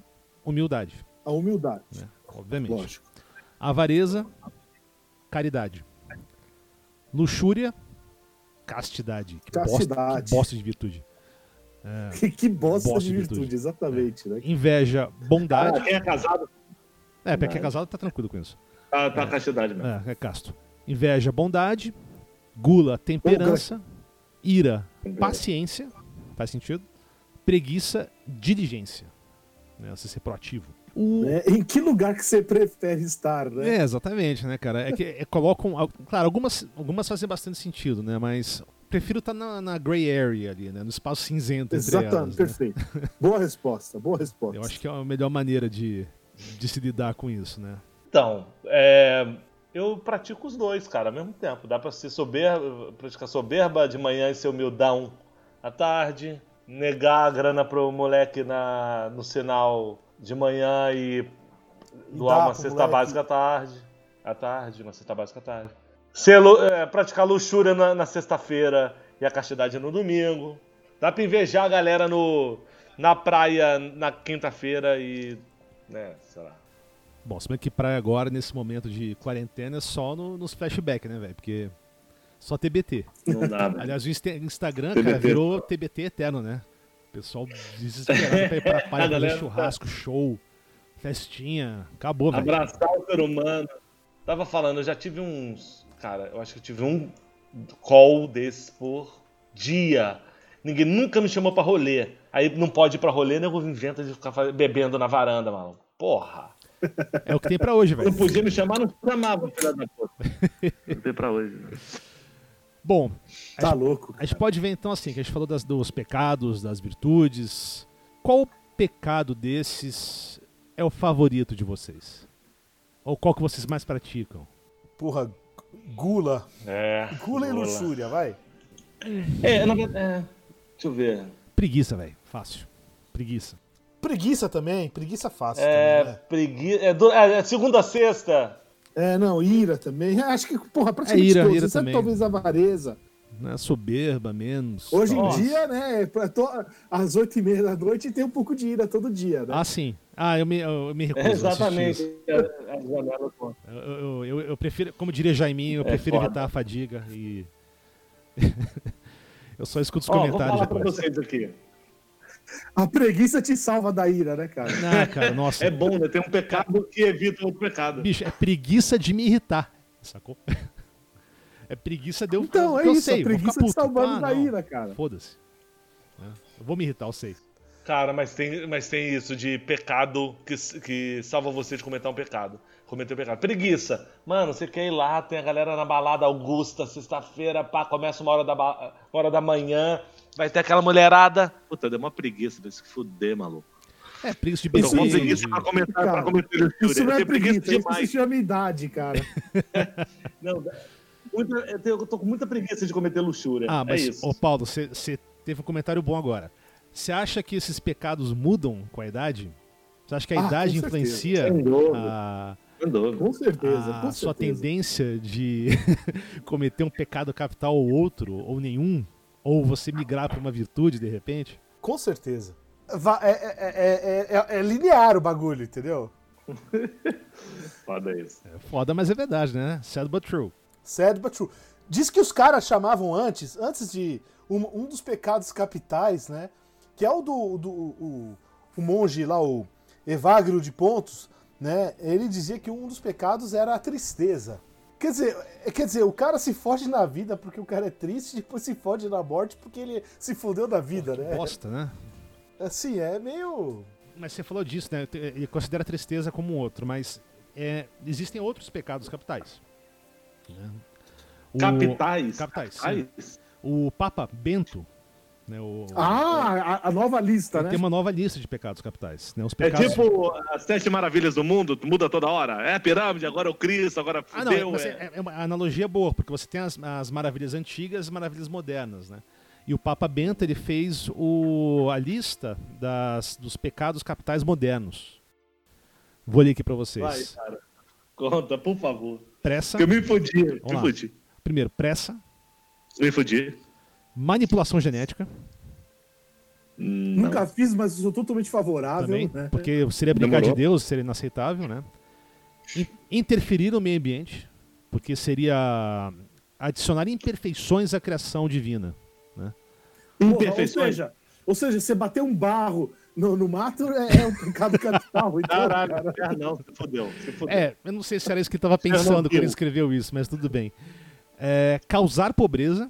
humildade, A humildade. né? Obviamente. Lógico. A avareza, caridade. Luxúria, castidade. Que Bosta, Castidade. que bosta de virtude. Que, que bosta, Bosta de de virtude, virtude. exatamente. Né? Inveja, bondade. Ah, quem é casado É, pra quem é casado tá tranquilo com isso. tá, tá a castidade mesmo. É, é casto. Inveja, bondade. Gula, temperança. Ira, paciência. Faz sentido? Preguiça, diligência. Né? Você ser proativo. O... Né? Em que lugar que você prefere estar, né? É, exatamente, né, cara? É que é, colocam. Claro, algumas, algumas fazem bastante sentido, né? Mas prefiro estar na, na gray area ali, né? No espaço cinzento entre Exatamente, elas. né? perfeito. Boa resposta, boa resposta. Eu acho que é a melhor maneira de, de se lidar com isso, né? Então, é, eu pratico os dois, cara, ao mesmo tempo. Dá pra ser soberba, praticar soberba de manhã e ser humildão à tarde. Negar a grana pro moleque na, no sinal de manhã e doar uma cesta moleque. básica à tarde. À tarde, uma cesta básica à tarde. Ser, é, praticar luxúria na, na sexta-feira e a castidade no domingo. Dá pra invejar a galera no, na praia na quinta-feira e. né, sei lá. Bom, se bem que praia agora, nesse momento de quarentena, é só no- nos flashbacks, né, velho? Porque só TBT. Não dá, velho. Aliás, o Insta- Instagram, TBT. cara, virou TBT eterno, né? O pessoal desesperado pra ir pra praia fazer galera tá- churrasco, show, festinha. Acabou, velho. Abraçar o ser humano. Tava falando, eu já tive uns. Cara, eu acho que eu tive um call desses por dia. Ninguém nunca me chamou pra rolê. Aí não pode ir pra rolê, nego inventa de ficar bebendo na varanda, maluco. Porra. É o que tem pra hoje, velho. Não podia me chamar, não chamava, filha da puta. Não tem pra hoje. né? Bom, Tá louco. a gente pode ver então assim, que a gente falou das, dos pecados, das virtudes. Qual pecado desses é o favorito de vocês? Ou qual que vocês mais praticam? Porra, gula. É. Gula e luxúria, vai. É, na verdade. É. Deixa eu ver. Preguiça, velho. Fácil. Preguiça. Preguiça também, preguiça fácil. É, também, né? preguiça. É, do- é, é segunda a sexta. É, não, ira também. Acho que, porra, praticamente É ira, todos, ira exceto também. talvez avareza. Né? Soberba, menos. Hoje em Nossa. dia, né, pra to- às oito e meia da noite tem um pouco de ira todo dia, né? Ah, sim. Ah, eu me, eu me recuso É, a exatamente. É, a janela, pô. Eu, eu, eu, eu prefiro, como diria Jaiminho, eu prefiro foda. evitar a fadiga e. eu só escuto os Ó, vou comentários falar pra depois. vocês aqui. A preguiça te salva da ira, né, cara? Ah, cara, nossa. É bom, né? Tem um pecado que evita o pecado. Bicho, é preguiça de me irritar, sacou? É preguiça de eu Então, é eu isso, sei, a vou ficar preguiça puto. salvando Ah, da ira, cara. Foda-se. É, Eu vou me irritar, eu sei. Cara, mas tem, mas tem isso de pecado que, que salva você de cometer um pecado. Cometer um pecado. Preguiça. Mano, você quer ir lá, tem a galera na balada Augusta, sexta-feira, pá, começa uma hora da, ba- hora da manhã, vai ter aquela mulherada. Puta, deu uma preguiça pra se fuder, maluco. É, preguiça de Isso beber. aí. preguiça de- pra comentar, Cara, pra cometer. Isso não é tenho preguiça, isso se chama idade, cara. Não, muita- eu, tenho- eu tô com muita preguiça de cometer luxúria. Ah, mas, é isso. ô Paulo, você teve um comentário bom agora. Você acha que esses pecados mudam com a idade? Você acha que a Ah, idade influencia a. Com certeza, a com sua certeza. tendência de cometer um pecado capital ou outro, ou nenhum? Ou você migrar para uma virtude de repente? Com certeza. Va- É, é- é- é- é- é linear o bagulho, entendeu? Foda isso. É foda, mas é verdade, né? Sad but true. Sad but true. Diz que os caras chamavam antes, antes de um, um dos pecados capitais, né? Que é o do, do o, o monge lá, o Evagrio de Pontos, né? Ele dizia que um dos pecados era a tristeza. Quer dizer, é- quer dizer, o cara se fode na vida porque o cara é triste, e depois se fode na morte porque ele se fodeu na vida, né? Bosta, né? Assim, é meio. Mas você falou disso, né? Ele considera a tristeza como um outro, mas é, existem outros pecados capitais. Né? O- Capitais. Capitais? O Papa Bento, né, o- Ah, a, a nova lista, né? tem uma nova lista de pecados capitais. Né? Os É pecados... tipo as sete maravilhas do mundo, muda toda hora. É a pirâmide, agora é o Cristo, agora Ah, não, fudeu. mas é- é, é uma analogia boa, porque você tem as, as maravilhas antigas e as maravilhas modernas, né? E o Papa Bento ele fez o, a lista das, dos pecados capitais modernos. Vou ler aqui pra Vai, vocês. cara. Conta, por favor. Pressa. Eu me fudi, me fudi. Primeiro, pressa. Me fudi. Manipulação genética. Hum, Nunca fiz, mas sou totalmente favorável. também, né? porque seria brincar de Demorou. Deus, seria inaceitável, né? In- Interferir no meio ambiente, porque seria adicionar imperfeições à criação divina. Ou Imperfeições. seja, ou seja, você bater um barro no, no mato é, é um pecado capital. Então, Caralho, cara. não, se fudeu. Se fudeu. É, eu não sei se era isso que ele estava pensando quando ele escreveu isso, mas tudo bem. É, causar pobreza.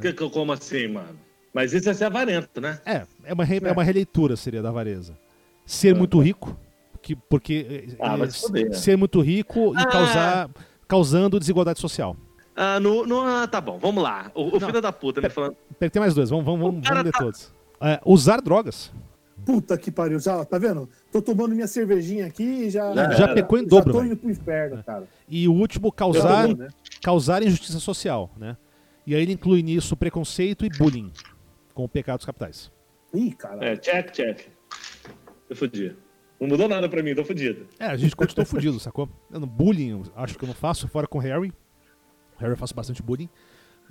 Que- que- como assim, mano? Mas isso é ser avarento, né? É, é uma, re- é uma releitura, seria da avareza. Ser muito rico, que, porque Ah, é, vai se fuder. ser muito rico e Ah. causar, causando desigualdade social. Ah, no, no, ah, tá bom, vamos lá. O, o filho da puta me falando. Tem mais dois, vamos, vamos, vamos, vamos ler tá- todos. É, usar drogas. Puta que pariu, já, tá vendo? Tô tomando minha cervejinha aqui e já. Já Já pecou em já dobro, tô velho. indo pro inferno, cara. E o último, causar, tô, né? causar injustiça social, né? E aí ele inclui nisso preconceito e bullying, como pecados capitais. Ih, cara. É, check, check. Eu fudi. Não mudou nada pra mim, tô fudido. É, a gente continua fudido, sacou? Eu não, bullying, eu acho que eu não faço, fora com o Harry. O Harry eu faço bastante bullying.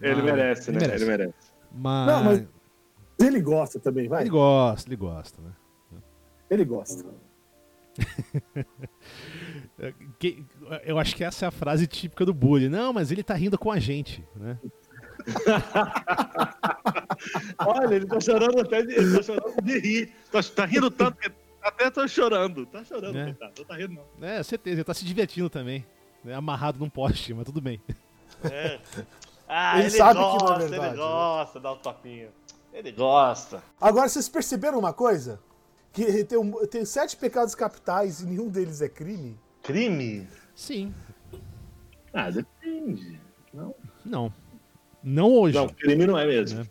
Ele merece, né? ele merece. Ele merece. Mas, Não, mas ele gosta também, vai. ele gosta, ele gosta, né? Ele gosta. É, que- eu acho que essa é a frase típica do bullying. Não, mas ele tá rindo com a gente, né? Olha, ele tá chorando até de, ele tá chorando de rir. Tá, tá rindo tanto que até tô chorando. Tá chorando, É. coitado. Não tá rindo, não. É, certeza, ele tá se divertindo também. né? Amarrado num poste, mas tudo bem. Ah, Ele sabe que não é verdade, né? Ele gosta, dá um topinho. Ele gosta. Agora, vocês perceberam uma coisa? Que tem, um- tem sete pecados capitais e nenhum deles é crime? Crime? Sim. Ah, depende. Não. Não hoje. Não, crime não é mesmo.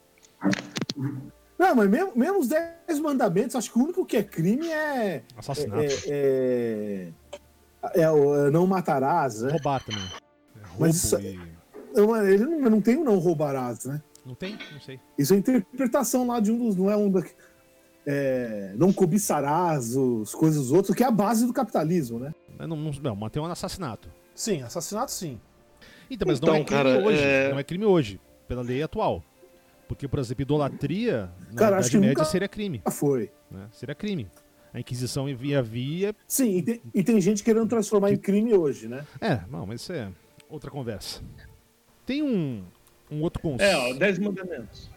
Não, mas mesmo, mesmo os 10 mandamentos, acho que o único que é crime é. Assassinato. É, é, é, é o é, não matarás, né? Roubar também. É, roubo Mas isso- e... Não, Ele não, não tem o não roubarás, né? Não tem? Não sei. Isso é interpretação lá de um dos. Não é um da. É, não cobiçarás os coisas dos outros, que é a base do capitalismo, né? Mas Não, não, não, mantém um assassinato. Sim, assassinato sim. Então, mas não Então, é crime cara, hoje. é- Não é crime hoje, pela lei atual. Porque, por exemplo, idolatria na Cara, acho Idade que Média nunca- seria crime. Ah, foi. Né? Seria crime. A Inquisição via via. Sim, e tem, e tem gente querendo transformar em crime hoje, né? É, não, mas isso é outra conversa. Tem um, um outro conceito. É, ó, dez mandamentos.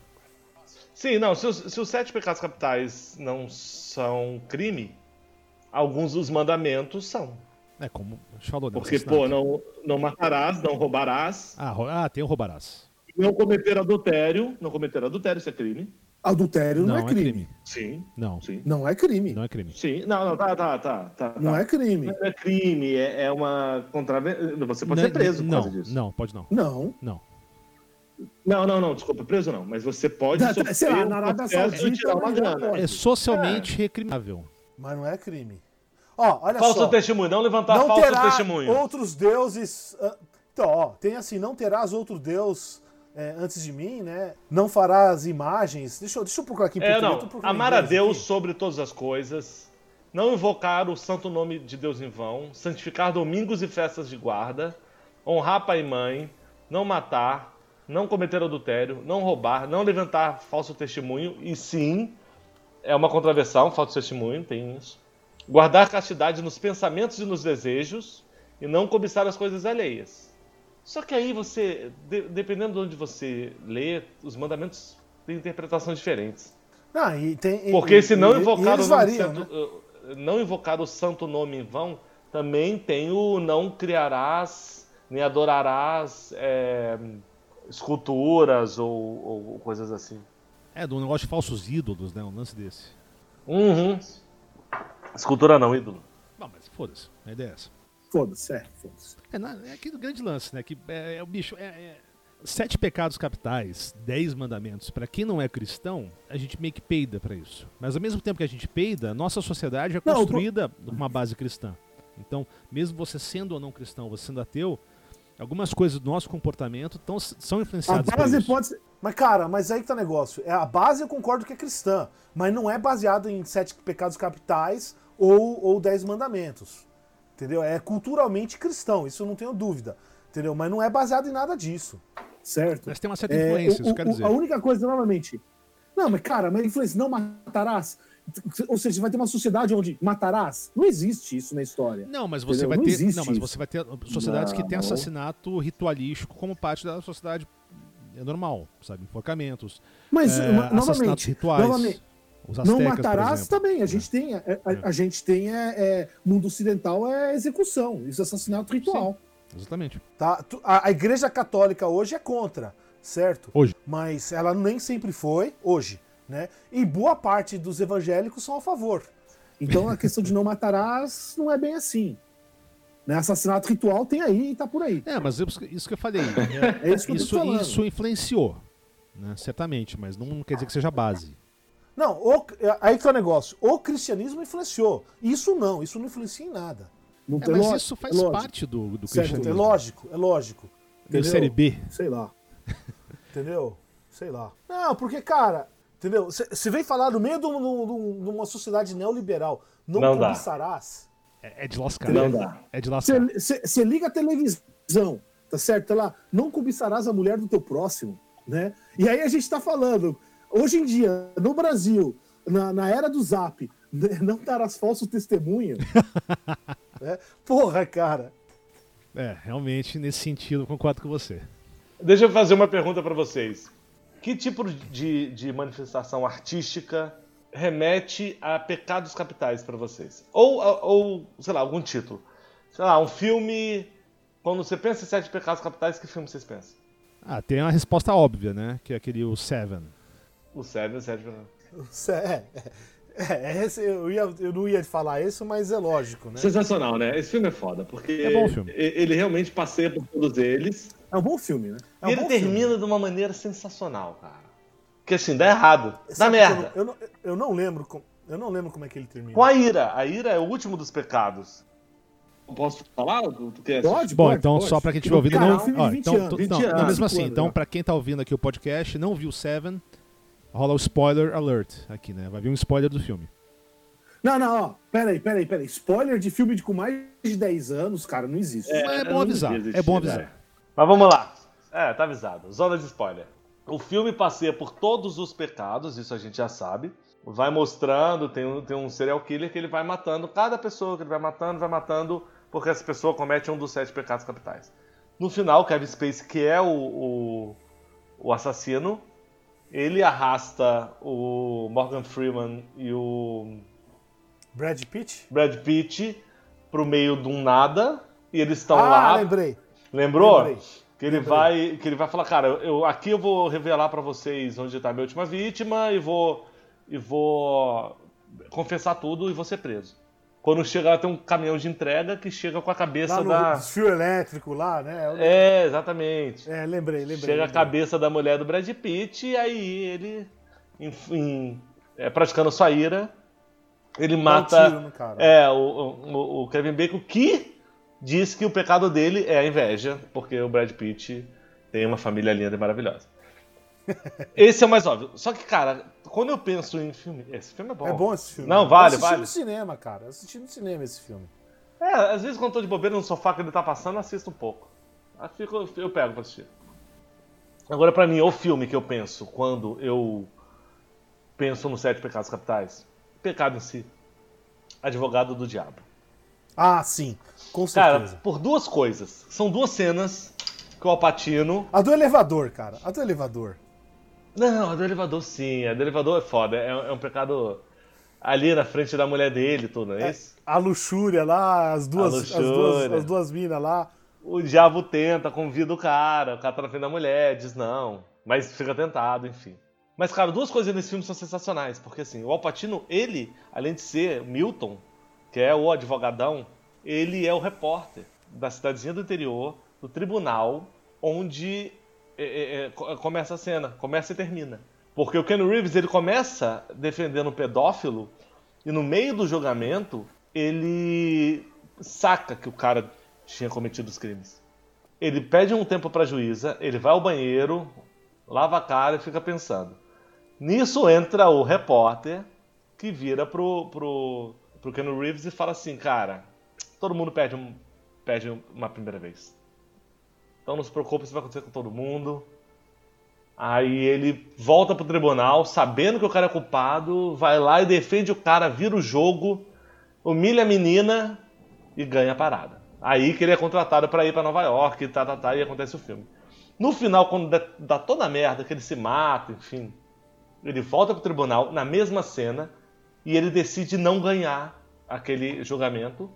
Sim, não, se os, se os sete pecados capitais não são crime, alguns dos mandamentos são. É, como a gente falou, né? Porque, pô, não, não matarás, não roubarás, Ah, rou- ah, tem o roubarás. não cometer adultério. Não cometer adultério, isso é crime. Adultério não, é, crime. Sim, Não, sim. Não é crime. não é crime. Sim, não, não, tá, tá, tá. tá, Não tá. é crime. Não é crime, é, é uma contravenção. Você pode Não- ser preso por não, causa disso. Não, pode não. Não. Não. Não, não, não, desculpa, preso não. Mas você pode Tá, tá, sofrer sei lá, na Arábia Saudita uma grana. É socialmente recriminável. Mas não é crime. Ó, olha Falso só. testemunho, não levantar não falso testemunho. outros deuses. ah, Então, ó, tem assim, não terás outro Deus é, antes de mim, né? Não farás imagens. Deixa eu, deixa eu procurar aqui É, não. Amar a Deus aqui. sobre todas as coisas. Não invocar o santo nome de Deus em vão. Santificar domingos e festas de guarda. Honrar pai e mãe. Não matar. Não cometer adultério. Não roubar. Não levantar falso testemunho. E sim, é uma contraversão, falso testemunho, tem isso. Guardar castidade nos pensamentos e nos desejos. E não cobiçar as coisas alheias. Só que aí você, de- dependendo de onde você lê, os mandamentos têm interpretações diferentes. Ah, e tem, e- Porque se não invocar, o variam, santo, né? uh, não invocar o santo nome em vão, também tem o não criarás, nem adorarás é, esculturas ou, ou coisas assim. É, do negócio de falsos ídolos, né? Um lance desse. Uhum. Escultura não, ídolo. Não, mas foda-se. A ideia é essa. Foda-se, é, foda-se. É, é aquele grande lance, né? Que é, é o bicho. é- é- sete pecados capitais, dez mandamentos. Pra quem não é cristão, a gente meio que peida pra isso. Mas ao mesmo tempo que a gente peida, a nossa sociedade é Não, construída numa base cristã. Então, mesmo você sendo ou não cristão, você sendo ateu, algumas coisas do nosso comportamento tão, são influenciadas por base isso. pode ser. Mas, cara, mas aí que tá o negócio. É, a base eu concordo que é cristã, mas não é baseado em sete pecados capitais ou, ou dez mandamentos. Entendeu? É culturalmente cristão, isso eu não tenho dúvida. Entendeu? Mas não é baseado em nada disso. Certo. Mas tem uma certa É, influência, o- isso quer o- dizer. A única coisa, novamente. Não, mas cara, mas influência, não matarás. Ou seja, vai ter uma sociedade onde matarás. Não existe isso na história. Não, mas você Entendeu? vai Não ter. Não, mas isso. você vai ter sociedades que têm Não. assassinato ritualístico como parte da sociedade é normal, sabe? Enforcamentos, Mas, é, ma- novamente, rituais. novamente, Os não matarás também. A gente tem. A, a- a gente tem. É, é, mundo ocidental é execução. Isso é assassinato ritual. Exatamente. Tá? Tu- A, a igreja católica hoje é contra, certo? Hoje. Mas ela nem sempre foi, hoje. Né? E boa parte dos evangélicos são a favor. Então a questão de não matarás não é bem assim. Né? Assassinato ritual tem aí e tá por aí. É, mas isso, isso que eu falei. É isso que eu isso, isso influenciou, né? certamente, mas não quer dizer que seja base. Não, o- aí que tá o negócio. O cristianismo influenciou. Isso não, isso não influencia em nada. Não É, mas lógico, isso faz é parte do, do Certo, É cristianismo. lógico, é lógico. Entendeu? série B. Sei lá. Entendeu? Sei lá. Não, porque, cara, entendeu? Você vem falar no meio de, um- de um- uma sociedade neoliberal, não, Não cobiçarás. É, é de lascar. Não dá. É de lascar. Você liga a televisão, tá certo? Tá lá, não cobiçarás a mulher do teu próximo, né? E aí a gente tá falando, hoje em dia, no Brasil, na, na era do Zap, né, não darás falso testemunho. Né? Porra, cara. É, realmente, nesse sentido, concordo com você. Deixa eu fazer uma pergunta pra vocês. Que tipo de, de manifestação artística remete a pecados capitais pra vocês? Ou, ou, sei lá, algum título. Sei lá, um filme. Quando você pensa em sete pecados capitais, que filme vocês pensam? Ah, tem a resposta óbvia, né? Que é aquele o Seven. O Seven, sete pecados. Isso É, é, é, esse- eu, ia- eu não ia falar isso, mas é lógico, né? Sensacional, né? Esse filme é foda, porque É bom filme. ele realmente passeia por todos eles. É um bom filme, né? É um e ele termina filme. de uma maneira sensacional, cara. Que assim, dá errado. Dá Sabe eu merda. não- Eu não, eu não lembro, com- eu não lembro como é que ele termina. Com a ira. A ira é o último dos pecados. Posso falar? Quer Pode, Bom, pode, então, pode. só pra quem estiver ouvindo, cara, não. é um filme de ó, 20 então, anos, tu- 20 não, anos, não, mesmo assim, 25 então, anos, pra quem tá ouvindo aqui o podcast, não viu Seven, rola o spoiler alert aqui, né? Vai vir um spoiler do filme. Não, não, ó. Peraí, peraí, peraí. Spoiler de filme de com mais de 10 anos, cara, não existe. Mas é bom avisar. devia É bom existir, avisar. Mas vamos lá. É, tá avisado. Zona de spoiler. O filme passeia por todos os pecados, isso a gente já sabe. Vai mostrando, tem um, tem um serial killer que ele vai matando cada pessoa que ele vai matando, vai matando, porque essa pessoa comete um dos sete pecados capitais. No final, Kevin Spacey, que é o, o, o assassino, ele arrasta o Morgan Freeman e o Brad Pitt? Brad Pitt pro meio de um nada, e eles estão ah, lá. lembrei. Lembrou? Lembrei. Que ele Lembrei. vai, que ele vai falar, cara, eu aqui eu vou revelar pra vocês onde tá a minha última vítima e vou e vou confessar tudo e vou ser preso. Quando chega lá tem um caminhão de entrega que chega com a cabeça Lá no da fio elétrico lá, né? É, exatamente. É, lembrei, lembrei. Chega a lembrei. cabeça da mulher do Brad Pitt e aí ele enfim, é, praticando sua ira, ele Dá um mata cara. é, o, o, o Kevin Bacon que diz que o pecado dele é a inveja, porque o Brad Pitt tem uma família linda e maravilhosa. Esse é o mais óbvio. Só que, cara, quando eu penso em filme. Esse filme é bom. É bom esse filme. Não, vale, eu assisti vale. no cinema, cara. Eu assisti no cinema esse filme. É, às vezes quando eu tô de bobeira no sofá que ele tá passando, eu assisto um pouco. Aí fico, eu pego pra assistir. Agora, pra mim, o filme que eu penso quando eu penso nos Sete Pecados Capitais, pecado em si. Advogado do Diabo. Ah, sim. Com Cara, certeza. por duas coisas. São duas cenas que o Alpatino. A do elevador, cara. A do elevador. Não, a do elevador sim. A do elevador é foda. É, é um pecado ali na frente da mulher dele, tudo, não é, isso? A luxúria lá, as duas, as duas, as duas minas lá. O diabo tenta, convida o cara, o cara tá na frente da mulher, diz não, mas fica tentado, enfim. Mas, cara, duas coisas nesse filme são sensacionais, porque assim, o Alpatino, ele, além de ser Milton, que é o advogadão, ele é o repórter da cidadezinha do interior, do tribunal, onde é, é, é, co- começa a cena, começa e termina. Porque o Ken Reeves, ele começa defendendo um pedófilo, e no meio do julgamento, ele saca que o cara tinha cometido os crimes. Ele pede um tempo pra juíza, ele vai ao banheiro, lava a cara e fica pensando. Nisso entra o repórter que vira pro, pro, pro Ken Reeves e fala assim, cara, todo mundo perde, um, perde uma primeira vez. Então não se preocupe, isso vai acontecer com todo mundo. Aí ele volta pro tribunal, sabendo que o cara é culpado, vai lá e defende o cara, vira o jogo, humilha a menina e ganha a parada. Aí que ele é contratado pra ir pra Nova York, e tá, tá, tá, e acontece o filme. No final, quando dá, dá toda a merda, que ele se mata, enfim, ele volta pro tribunal na mesma cena e ele decide não ganhar aquele julgamento.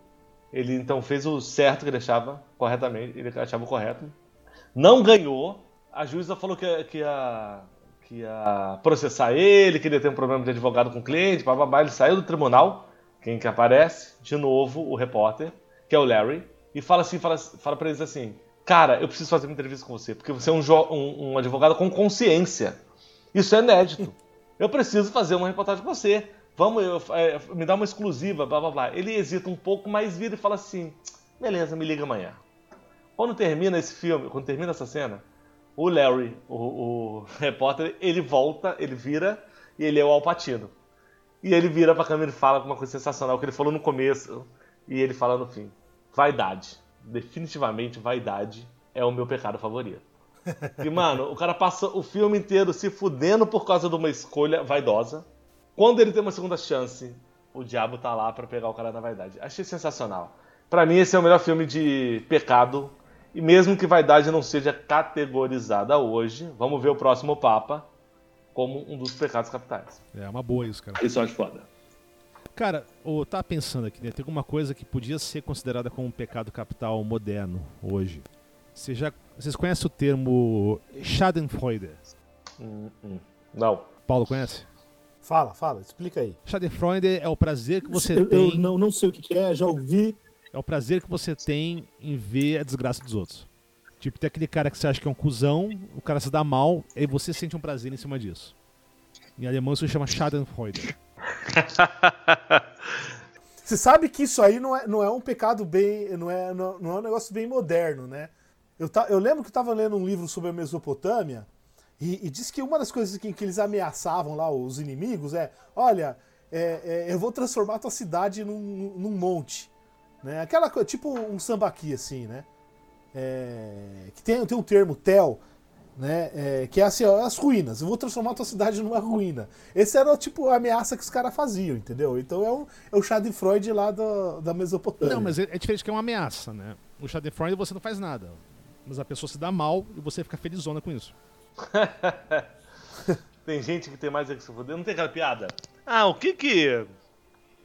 Ele então fez o certo que ele achava corretamente, ele achava correto. Não ganhou. A juíza falou que, que, ia, que ia processar ele, que ele ia ter um problema de advogado com o cliente, blá. ele saiu do tribunal. Quem que aparece? De novo, o repórter, que é o Larry. e fala assim, fala, fala pra eles assim, cara, eu preciso fazer uma entrevista com você, porque você é um, um, um advogado com consciência. Isso é inédito. Eu preciso fazer uma reportagem com você. Vamos, eu, é, me dá uma exclusiva, blá blá blá. Ele hesita um pouco, mas vira e fala assim: beleza, me liga amanhã. Quando termina esse filme, quando termina essa cena, o Larry, o, o repórter, ele volta, ele vira e ele é o Alpatino. E ele vira pra câmera e fala com uma coisa sensacional que ele falou no começo e ele fala no fim. Vaidade. Definitivamente, vaidade é o meu pecado favorito. E, mano, o cara passa o filme inteiro se fudendo por causa de uma escolha vaidosa. Quando ele tem uma segunda chance, o diabo tá lá para pegar o cara na vaidade. Achei sensacional. Para mim, esse é o melhor filme de pecado. E mesmo que vaidade não seja categorizada hoje, vamos ver o próximo Papa como um dos pecados capitais. É uma boa isso, cara. Isso eu acho foda. Cara, eu tava pensando aqui, né? Tem alguma coisa que podia ser considerada como um pecado capital moderno hoje. Você já, vocês conhecem o termo Schadenfreude? Hum, hum. Não. Paulo conhece? Fala, fala, explica aí. Schadenfreude é o prazer que você eu, tem. Eu não, não sei o que é, já ouvi. É o prazer que você tem em ver a desgraça dos outros. Tipo, tem aquele cara que você acha que é um cuzão, o cara se dá mal, e você sente um prazer em cima disso. Em alemão isso se chama Schadenfreude. Você sabe que isso aí não é, não é um pecado bem. Não é, não, é um negócio bem moderno, né? Eu, ta, eu lembro que eu estava lendo um livro sobre a Mesopotâmia e, e diz que uma das coisas que, que, eles ameaçavam lá, os inimigos, é: olha, é, é, eu vou transformar tua cidade num, num monte. Né? Aquela coisa, tipo um sambaqui, assim, né? É, que tem, tem um termo, tel, né? É, que é assim, ó, as ruínas. Eu vou transformar a tua cidade numa ruína. Esse era tipo a ameaça que os caras faziam, entendeu? Então é o, é o chá de Freud lá do, da Mesopotâmia. Não, mas é, é diferente que é uma ameaça, né? O chá de Freud você não faz nada. Mas a pessoa se dá mal e você fica felizona com isso. tem gente que tem mais é que se fuder. Não tem aquela piada? Ah, o que que.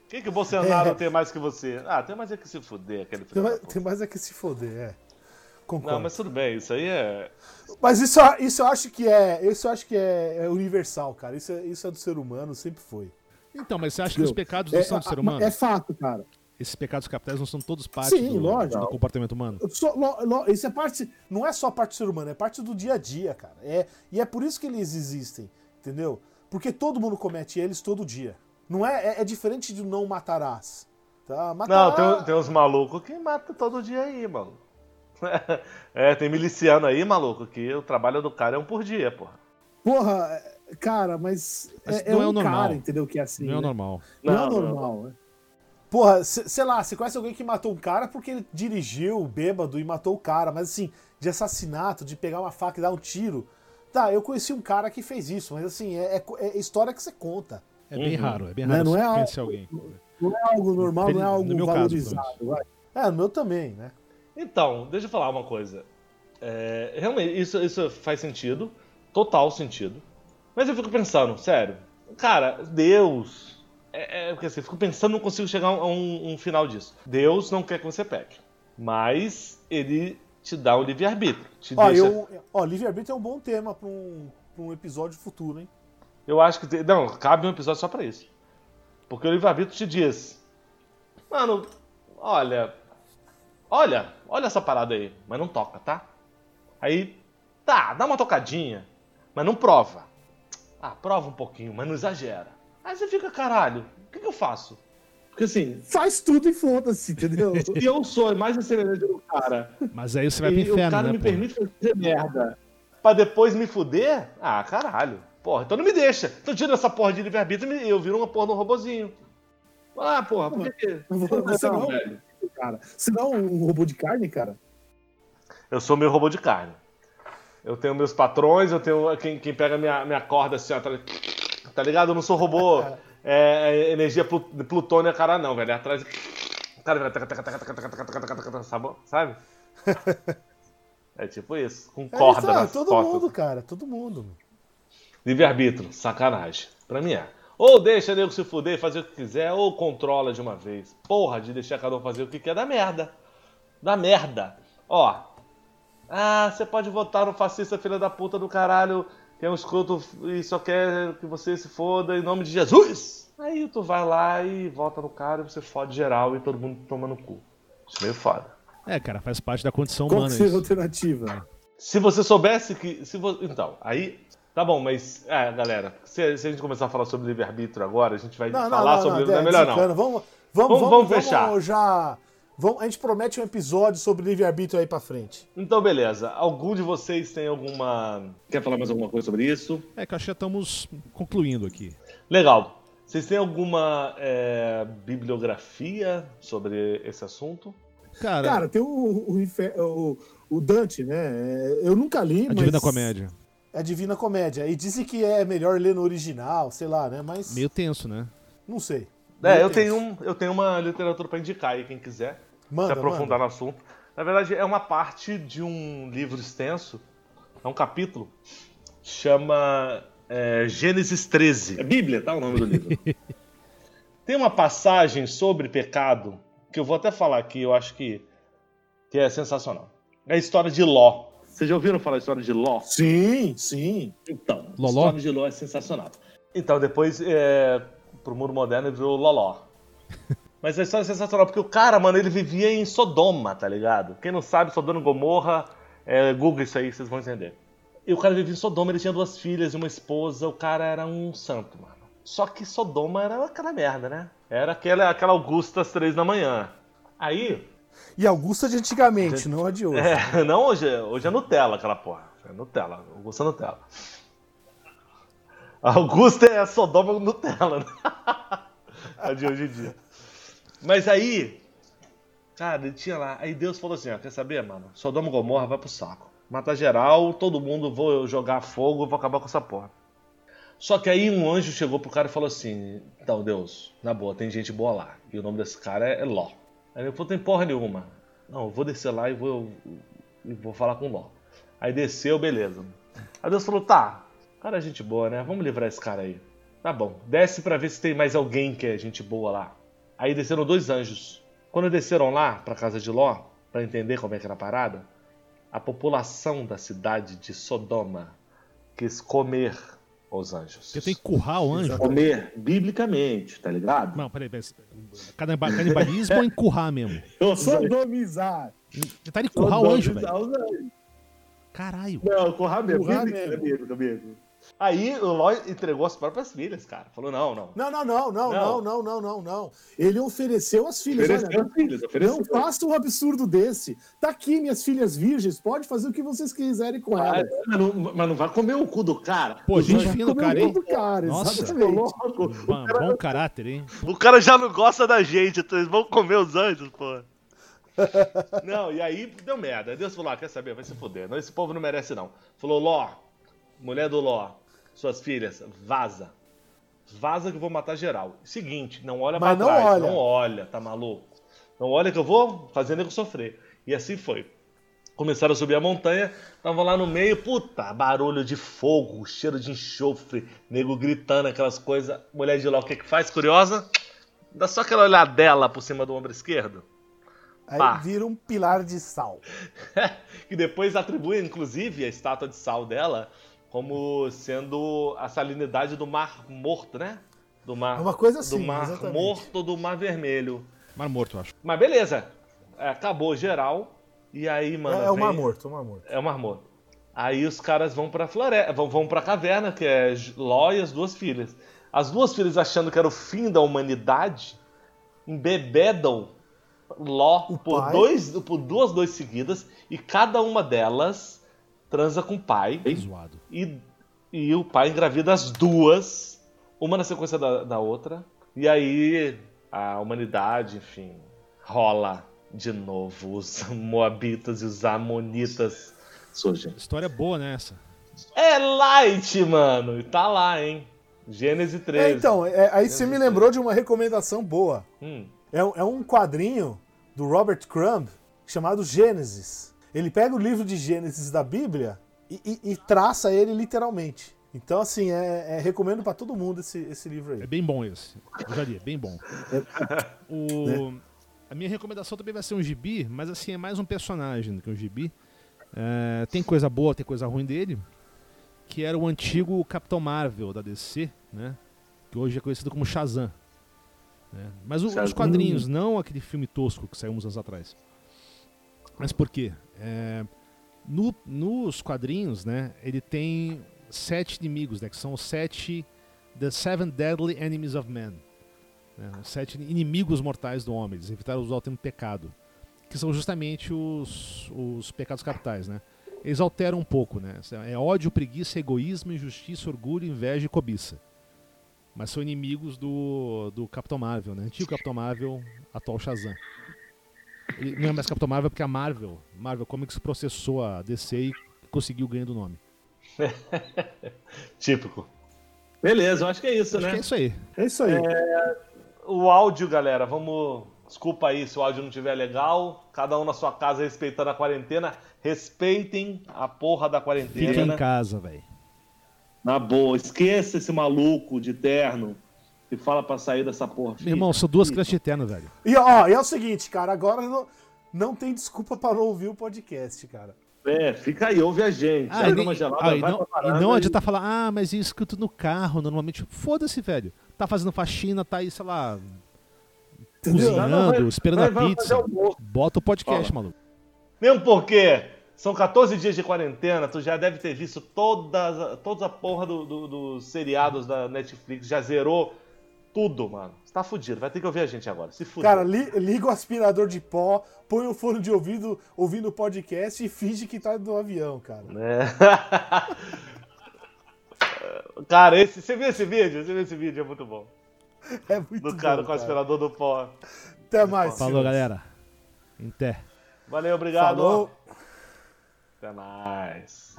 O que que o Bolsonaro é. tem mais que você? Ah, tem mais é que se fuder, aquele tem mais, tem mais é que se fuder, é. Concordo. Não, mas tudo bem, isso aí é. Mas isso, isso eu acho que é. Isso eu acho que é, é universal, cara. Isso é, isso é do ser humano, sempre foi. Então, mas você acha que os pecados não é, são do ser humano? É fato, cara. Esses pecados capitais não são todos parte Sim, do, lógico. do comportamento humano? So, lo, lo, isso é parte. Não é só parte do ser humano, é parte do dia a dia, cara. É, e é por isso que eles existem, entendeu? Porque todo mundo comete eles todo dia. Não é, é, é diferente de não matarás. Tá? Matará... Não, tem, tem uns malucos que matam todo dia aí, mano. É, tem miliciano aí, maluco, que o trabalho do cara é um por dia, porra. Porra, cara, mas, mas é, é, um normal. cara, entendeu? Que é assim. Não é né? normal. Não, não, é normal, né? Porra, sei lá, você conhece alguém que matou um cara porque ele dirigiu bêbado e matou o cara, mas assim, de assassinato, de pegar uma faca e dar um tiro. Tá, eu conheci um cara que fez isso, mas assim, é, é, é história que você conta. É bem uhum. raro, é bem raro não, não é algo, alguém. Não é algo normal, não é algo valorizado. Caso, é, no meu também, né? Então, deixa eu falar uma coisa. É, realmente, isso, isso faz sentido, total sentido. Mas eu fico pensando, sério, cara, Deus. É, é porque assim, eu fico pensando, não consigo chegar a um, um, final disso. Deus não quer que você peque, mas ele te dá o livre-arbítrio. Ó, deixa... eu, ó, livre-arbítrio é um bom tema para um, um episódio futuro, hein? Eu acho que. Não, cabe um episódio só pra isso. Porque o livre-arbítrio te diz. Mano, olha, Olha, olha essa parada aí, mas não toca, tá? Aí, tá, dá uma tocadinha, mas não prova. Ah, prova um pouquinho, mas não exagera. Aí você fica, caralho, o que, que eu faço? Porque assim, faz tudo e foda-se, entendeu? e eu sou mais acelerante do cara. Mas aí você vai pro inferno, E o cara né, me pô? permite fazer merda. Pra depois me fuder? Ah, caralho. Porra, então não me deixa. Então tira essa porra de livre-arbítrio e eu viro uma porra de um robozinho. Ah, porra, por que... Você não, velho cara. Você não é um robô de carne, cara? Eu sou meu robô de carne. Eu tenho meus patrões, eu tenho quem, quem pega minha, minha corda assim, ó, tá, tá ligado? Eu não sou robô é, é, energia plutônia, cara, não, velho. É atrás. Cara, sabe? É tipo isso, com corda é, nas Todo costas. mundo, cara, todo mundo. Livre-arbítrio, sacanagem. Pra mim é. Ou deixa nego se fuder e fazer o que quiser, ou controla de uma vez. Porra, de deixar cada um fazer o que quer, dá merda. Dá merda. Ó. Ah, você pode votar no fascista filha da puta do caralho, que é um escroto e só quer que você se foda em nome de Jesus. Aí tu vai lá e vota no cara e você fode geral e todo mundo toma no cu. Isso é meio foda. É, cara, faz parte da condição Qual humana. que seria a isso. alternativa? Se você soubesse que. Se vo... Então, aí. Tá bom, mas. É, galera, se, se a gente começar a falar sobre livre-arbítrio agora, a gente vai Não, não, falar não, sobre. não, Não, é é, melhor não. desencana. Vamos, vamos, Vamos- vamos, vamos fechar. já. Vamos, a gente promete um episódio sobre livre-arbítrio aí pra frente. Então, beleza. Algum de vocês tem alguma. Quer falar mais alguma coisa sobre isso? É que acho que já estamos concluindo aqui. Legal. Vocês têm alguma é, bibliografia sobre esse assunto? Cara, Cara, tem o, o- o Dante, né? É, Eu nunca li, a mas... Divina Comédia. É Divina Comédia. E dizem que é melhor ler no original, sei lá, né? Mas Meio tenso, né? não sei. É, eu tenho, um, eu tenho uma literatura para indicar aí, quem quiser Manda, se aprofundar manda. no assunto. Na verdade, é uma parte de um livro extenso, é um capítulo, chama é, Gênesis 13. É Bíblia, tá? O nome do livro. Tem uma passagem sobre pecado que eu vou até falar aqui, eu acho que, que é sensacional. É a história de Ló. Vocês já ouviram falar a história de Ló? Sim, sim. Então, a Loló? história de Ló é sensacional. Então, depois, é, pro mundo moderno, ele virou Loló. Mas a história é sensacional, porque o cara, mano, ele vivia em Sodoma, tá ligado? Quem não sabe, Sodoma e Gomorra, é, Google isso aí, vocês vão entender. E o cara vivia em Sodoma, ele tinha duas filhas e uma esposa, o cara era um santo, mano. Só que Sodoma era aquela merda, né? Era aquela, aquela Augusta às três da manhã. Aí, E Augusta de antigamente, não a de hoje. é, não hoje, é- hoje é Nutella aquela porra. É Nutella, Augusta é Nutella. Augusta é Sodoma Nutella, né? A de hoje em dia. Mas aí, cara, ele tinha lá. Aí Deus falou assim: ó, quer saber, mano? Sodoma e Gomorra vai pro saco. Matar geral, todo mundo, vou jogar fogo, vou acabar com essa porra. Só que aí um anjo chegou pro cara e falou assim: Então, Deus, na boa, tem gente boa lá. E o nome desse cara é Ló. Aí ele falou: Tem porra nenhuma. Não, eu vou descer lá e vou, e vou falar com Ló. Aí desceu, beleza. Aí Deus falou: Tá, cara é gente boa, né? Vamos livrar esse cara aí. Tá bom, desce pra ver se tem mais alguém que é gente boa lá. Aí desceram dois anjos. Quando desceram lá pra casa de Ló, pra entender como é que era a parada, a população da cidade de Sodoma quis comer os anjos. Você tem que currar o anjo. Comer biblicamente, tá ligado? Não, peraí, peraí. Canibal- Canibalismo ou encurrar mesmo? Sodomizar. Tentar encurrar o anjo, velho. Caralho. Não, corrar mesmo. Currar mesmo. bíblica mesmo. Aí o Ló entregou as próprias filhas, cara. Falou: não, não. Não, não, não, não, Não. não, não, não, não, não. Ele ofereceu as filhas. Ofereceu Olha, as filhas, não ofereceu. faça um absurdo desse. Tá aqui, minhas filhas virgens. Pode fazer o que vocês quiserem com Ah, elas. mas, não, mas não vai comer o cu do cara. Pô, gente Vai fina, comer cara, o hein? cu do cara, Nossa. exatamente. louco. Bom, bom caráter, hein? O cara já não gosta da gente, então eles vão comer os anjos, pô. Não, e aí deu merda. Aí Deus falou: ah, quer saber? Vai se foder. Não, esse povo não merece, não. Falou: Ló, mulher do Ló, suas filhas, vaza. Vaza que eu vou matar geral. Seguinte, não olha Mas pra não trás. olha. Não olha, tá maluco? Não olha que eu vou fazer nego sofrer. E assim foi. Começaram a subir a montanha, tava lá no meio, puta, barulho de fogo, cheiro de enxofre, nego gritando aquelas coisas. Mulher de Ló, o que que faz? Curiosa? Dá só aquela olhadela por cima do ombro esquerdo. Aí Pá. vira um pilar de sal. que depois atribui, inclusive, a estátua de sal dela como sendo a salinidade do Mar Morto, né? Do Mar, É uma coisa assim, do Mar exatamente. Morto do Mar Vermelho. Mar morto, eu acho. Mas beleza, É, acabou geral. E aí, mano. É, é o vem- Mar Morto, o Mar Morto. É o Mar Morto. Aí os caras vão pra floresta, vão, vão pra caverna, que é Ló e as duas filhas. As duas filhas achando que era o fim da humanidade, embebedam Ló O por, pai. dois, por duas noites seguidas, e cada uma delas transa com o pai, Zoado. e, e o pai engravida as duas, uma na sequência da, da outra, e aí a humanidade, enfim, rola de novo os moabitas e os amonitas. Surge. História boa nessa. É light, mano. E tá lá, hein? Gênesis 13. É, então, é, aí você me lembrou de uma recomendação boa. Hum. É, um- é um quadrinho do Robert Crumb chamado Gênesis. Ele pega o livro de Gênesis da Bíblia e, e- e traça ele literalmente. Então, assim, é, é- recomendo pra todo mundo esse, esse livro É aí. bem bom esse. Eu já li, é bem bom. O... A minha recomendação também vai ser um gibi, mas assim, é mais um personagem do que um gibi. É, tem coisa boa, tem coisa ruim dele. Que era o antigo Capitão Marvel da DC, né? Que hoje é conhecido como Shazam. né? Mas o- os quadrinhos, não aquele filme tosco que saiu uns anos atrás. Mas por quê? É, no, nos quadrinhos, né, ele tem sete inimigos, né, que são os sete The Seven Deadly Enemies of Man. Né, os sete inimigos mortais do homem. Eles evitaram usar o termo pecado. Que são justamente os, os pecados capitais, né? Eles alteram um pouco, né? É ódio, preguiça, egoísmo, injustiça, orgulho, inveja e cobiça. Mas são inimigos do, do Capitão Marvel, né? Antigo Capitão Marvel, atual Shazam. Ele não é mais Capitão Marvel porque a Marvel, Marvel Comics processou a DC e conseguiu ganhar do nome. Típico. Beleza, eu acho que é isso, Acho né? que é isso aí. É isso aí. O áudio, galera, vamos. Desculpa aí se o áudio não estiver legal. Cada um na sua casa respeitando a quarentena. Respeitem a porra da quarentena. Fica em né? casa, velho. Na boa, esqueça esse maluco de terno que fala pra sair dessa porra. Meu irmão, são duas crianças de eterno, velho. E, ó, e é o seguinte, cara, agora não, não tem desculpa para não ouvir o podcast, cara. É, fica aí, ouve a gente. Ah, Abre e, gelada, ah, e vai não, e não e- adianta falar, ah, mas eu escuto no carro normalmente. Foda-se, velho. Tá fazendo faxina, tá aí, sei lá, Entendeu? cozinhando, Não, não, vai- esperando vai- a pizza. Bota o podcast, Fala. maluco. Mesmo porque são 14 dias de quarentena, tu já deve ter visto todas, todas a porra do- do- dos seriados da Netflix, já zerou tudo, mano. Você tá fudido, vai ter que ouvir a gente agora. Se fuder. Cara, li- liga o aspirador de pó, põe o fone de ouvido ouvindo o podcast e finge que tá no avião, cara. É. cara, esse, você viu esse vídeo? Você viu esse vídeo? É muito bom. É muito Do cara bom, com o aspirador do pó. Até mais. Falou, galera. Até. Valeu, obrigado. Falou. Até mais.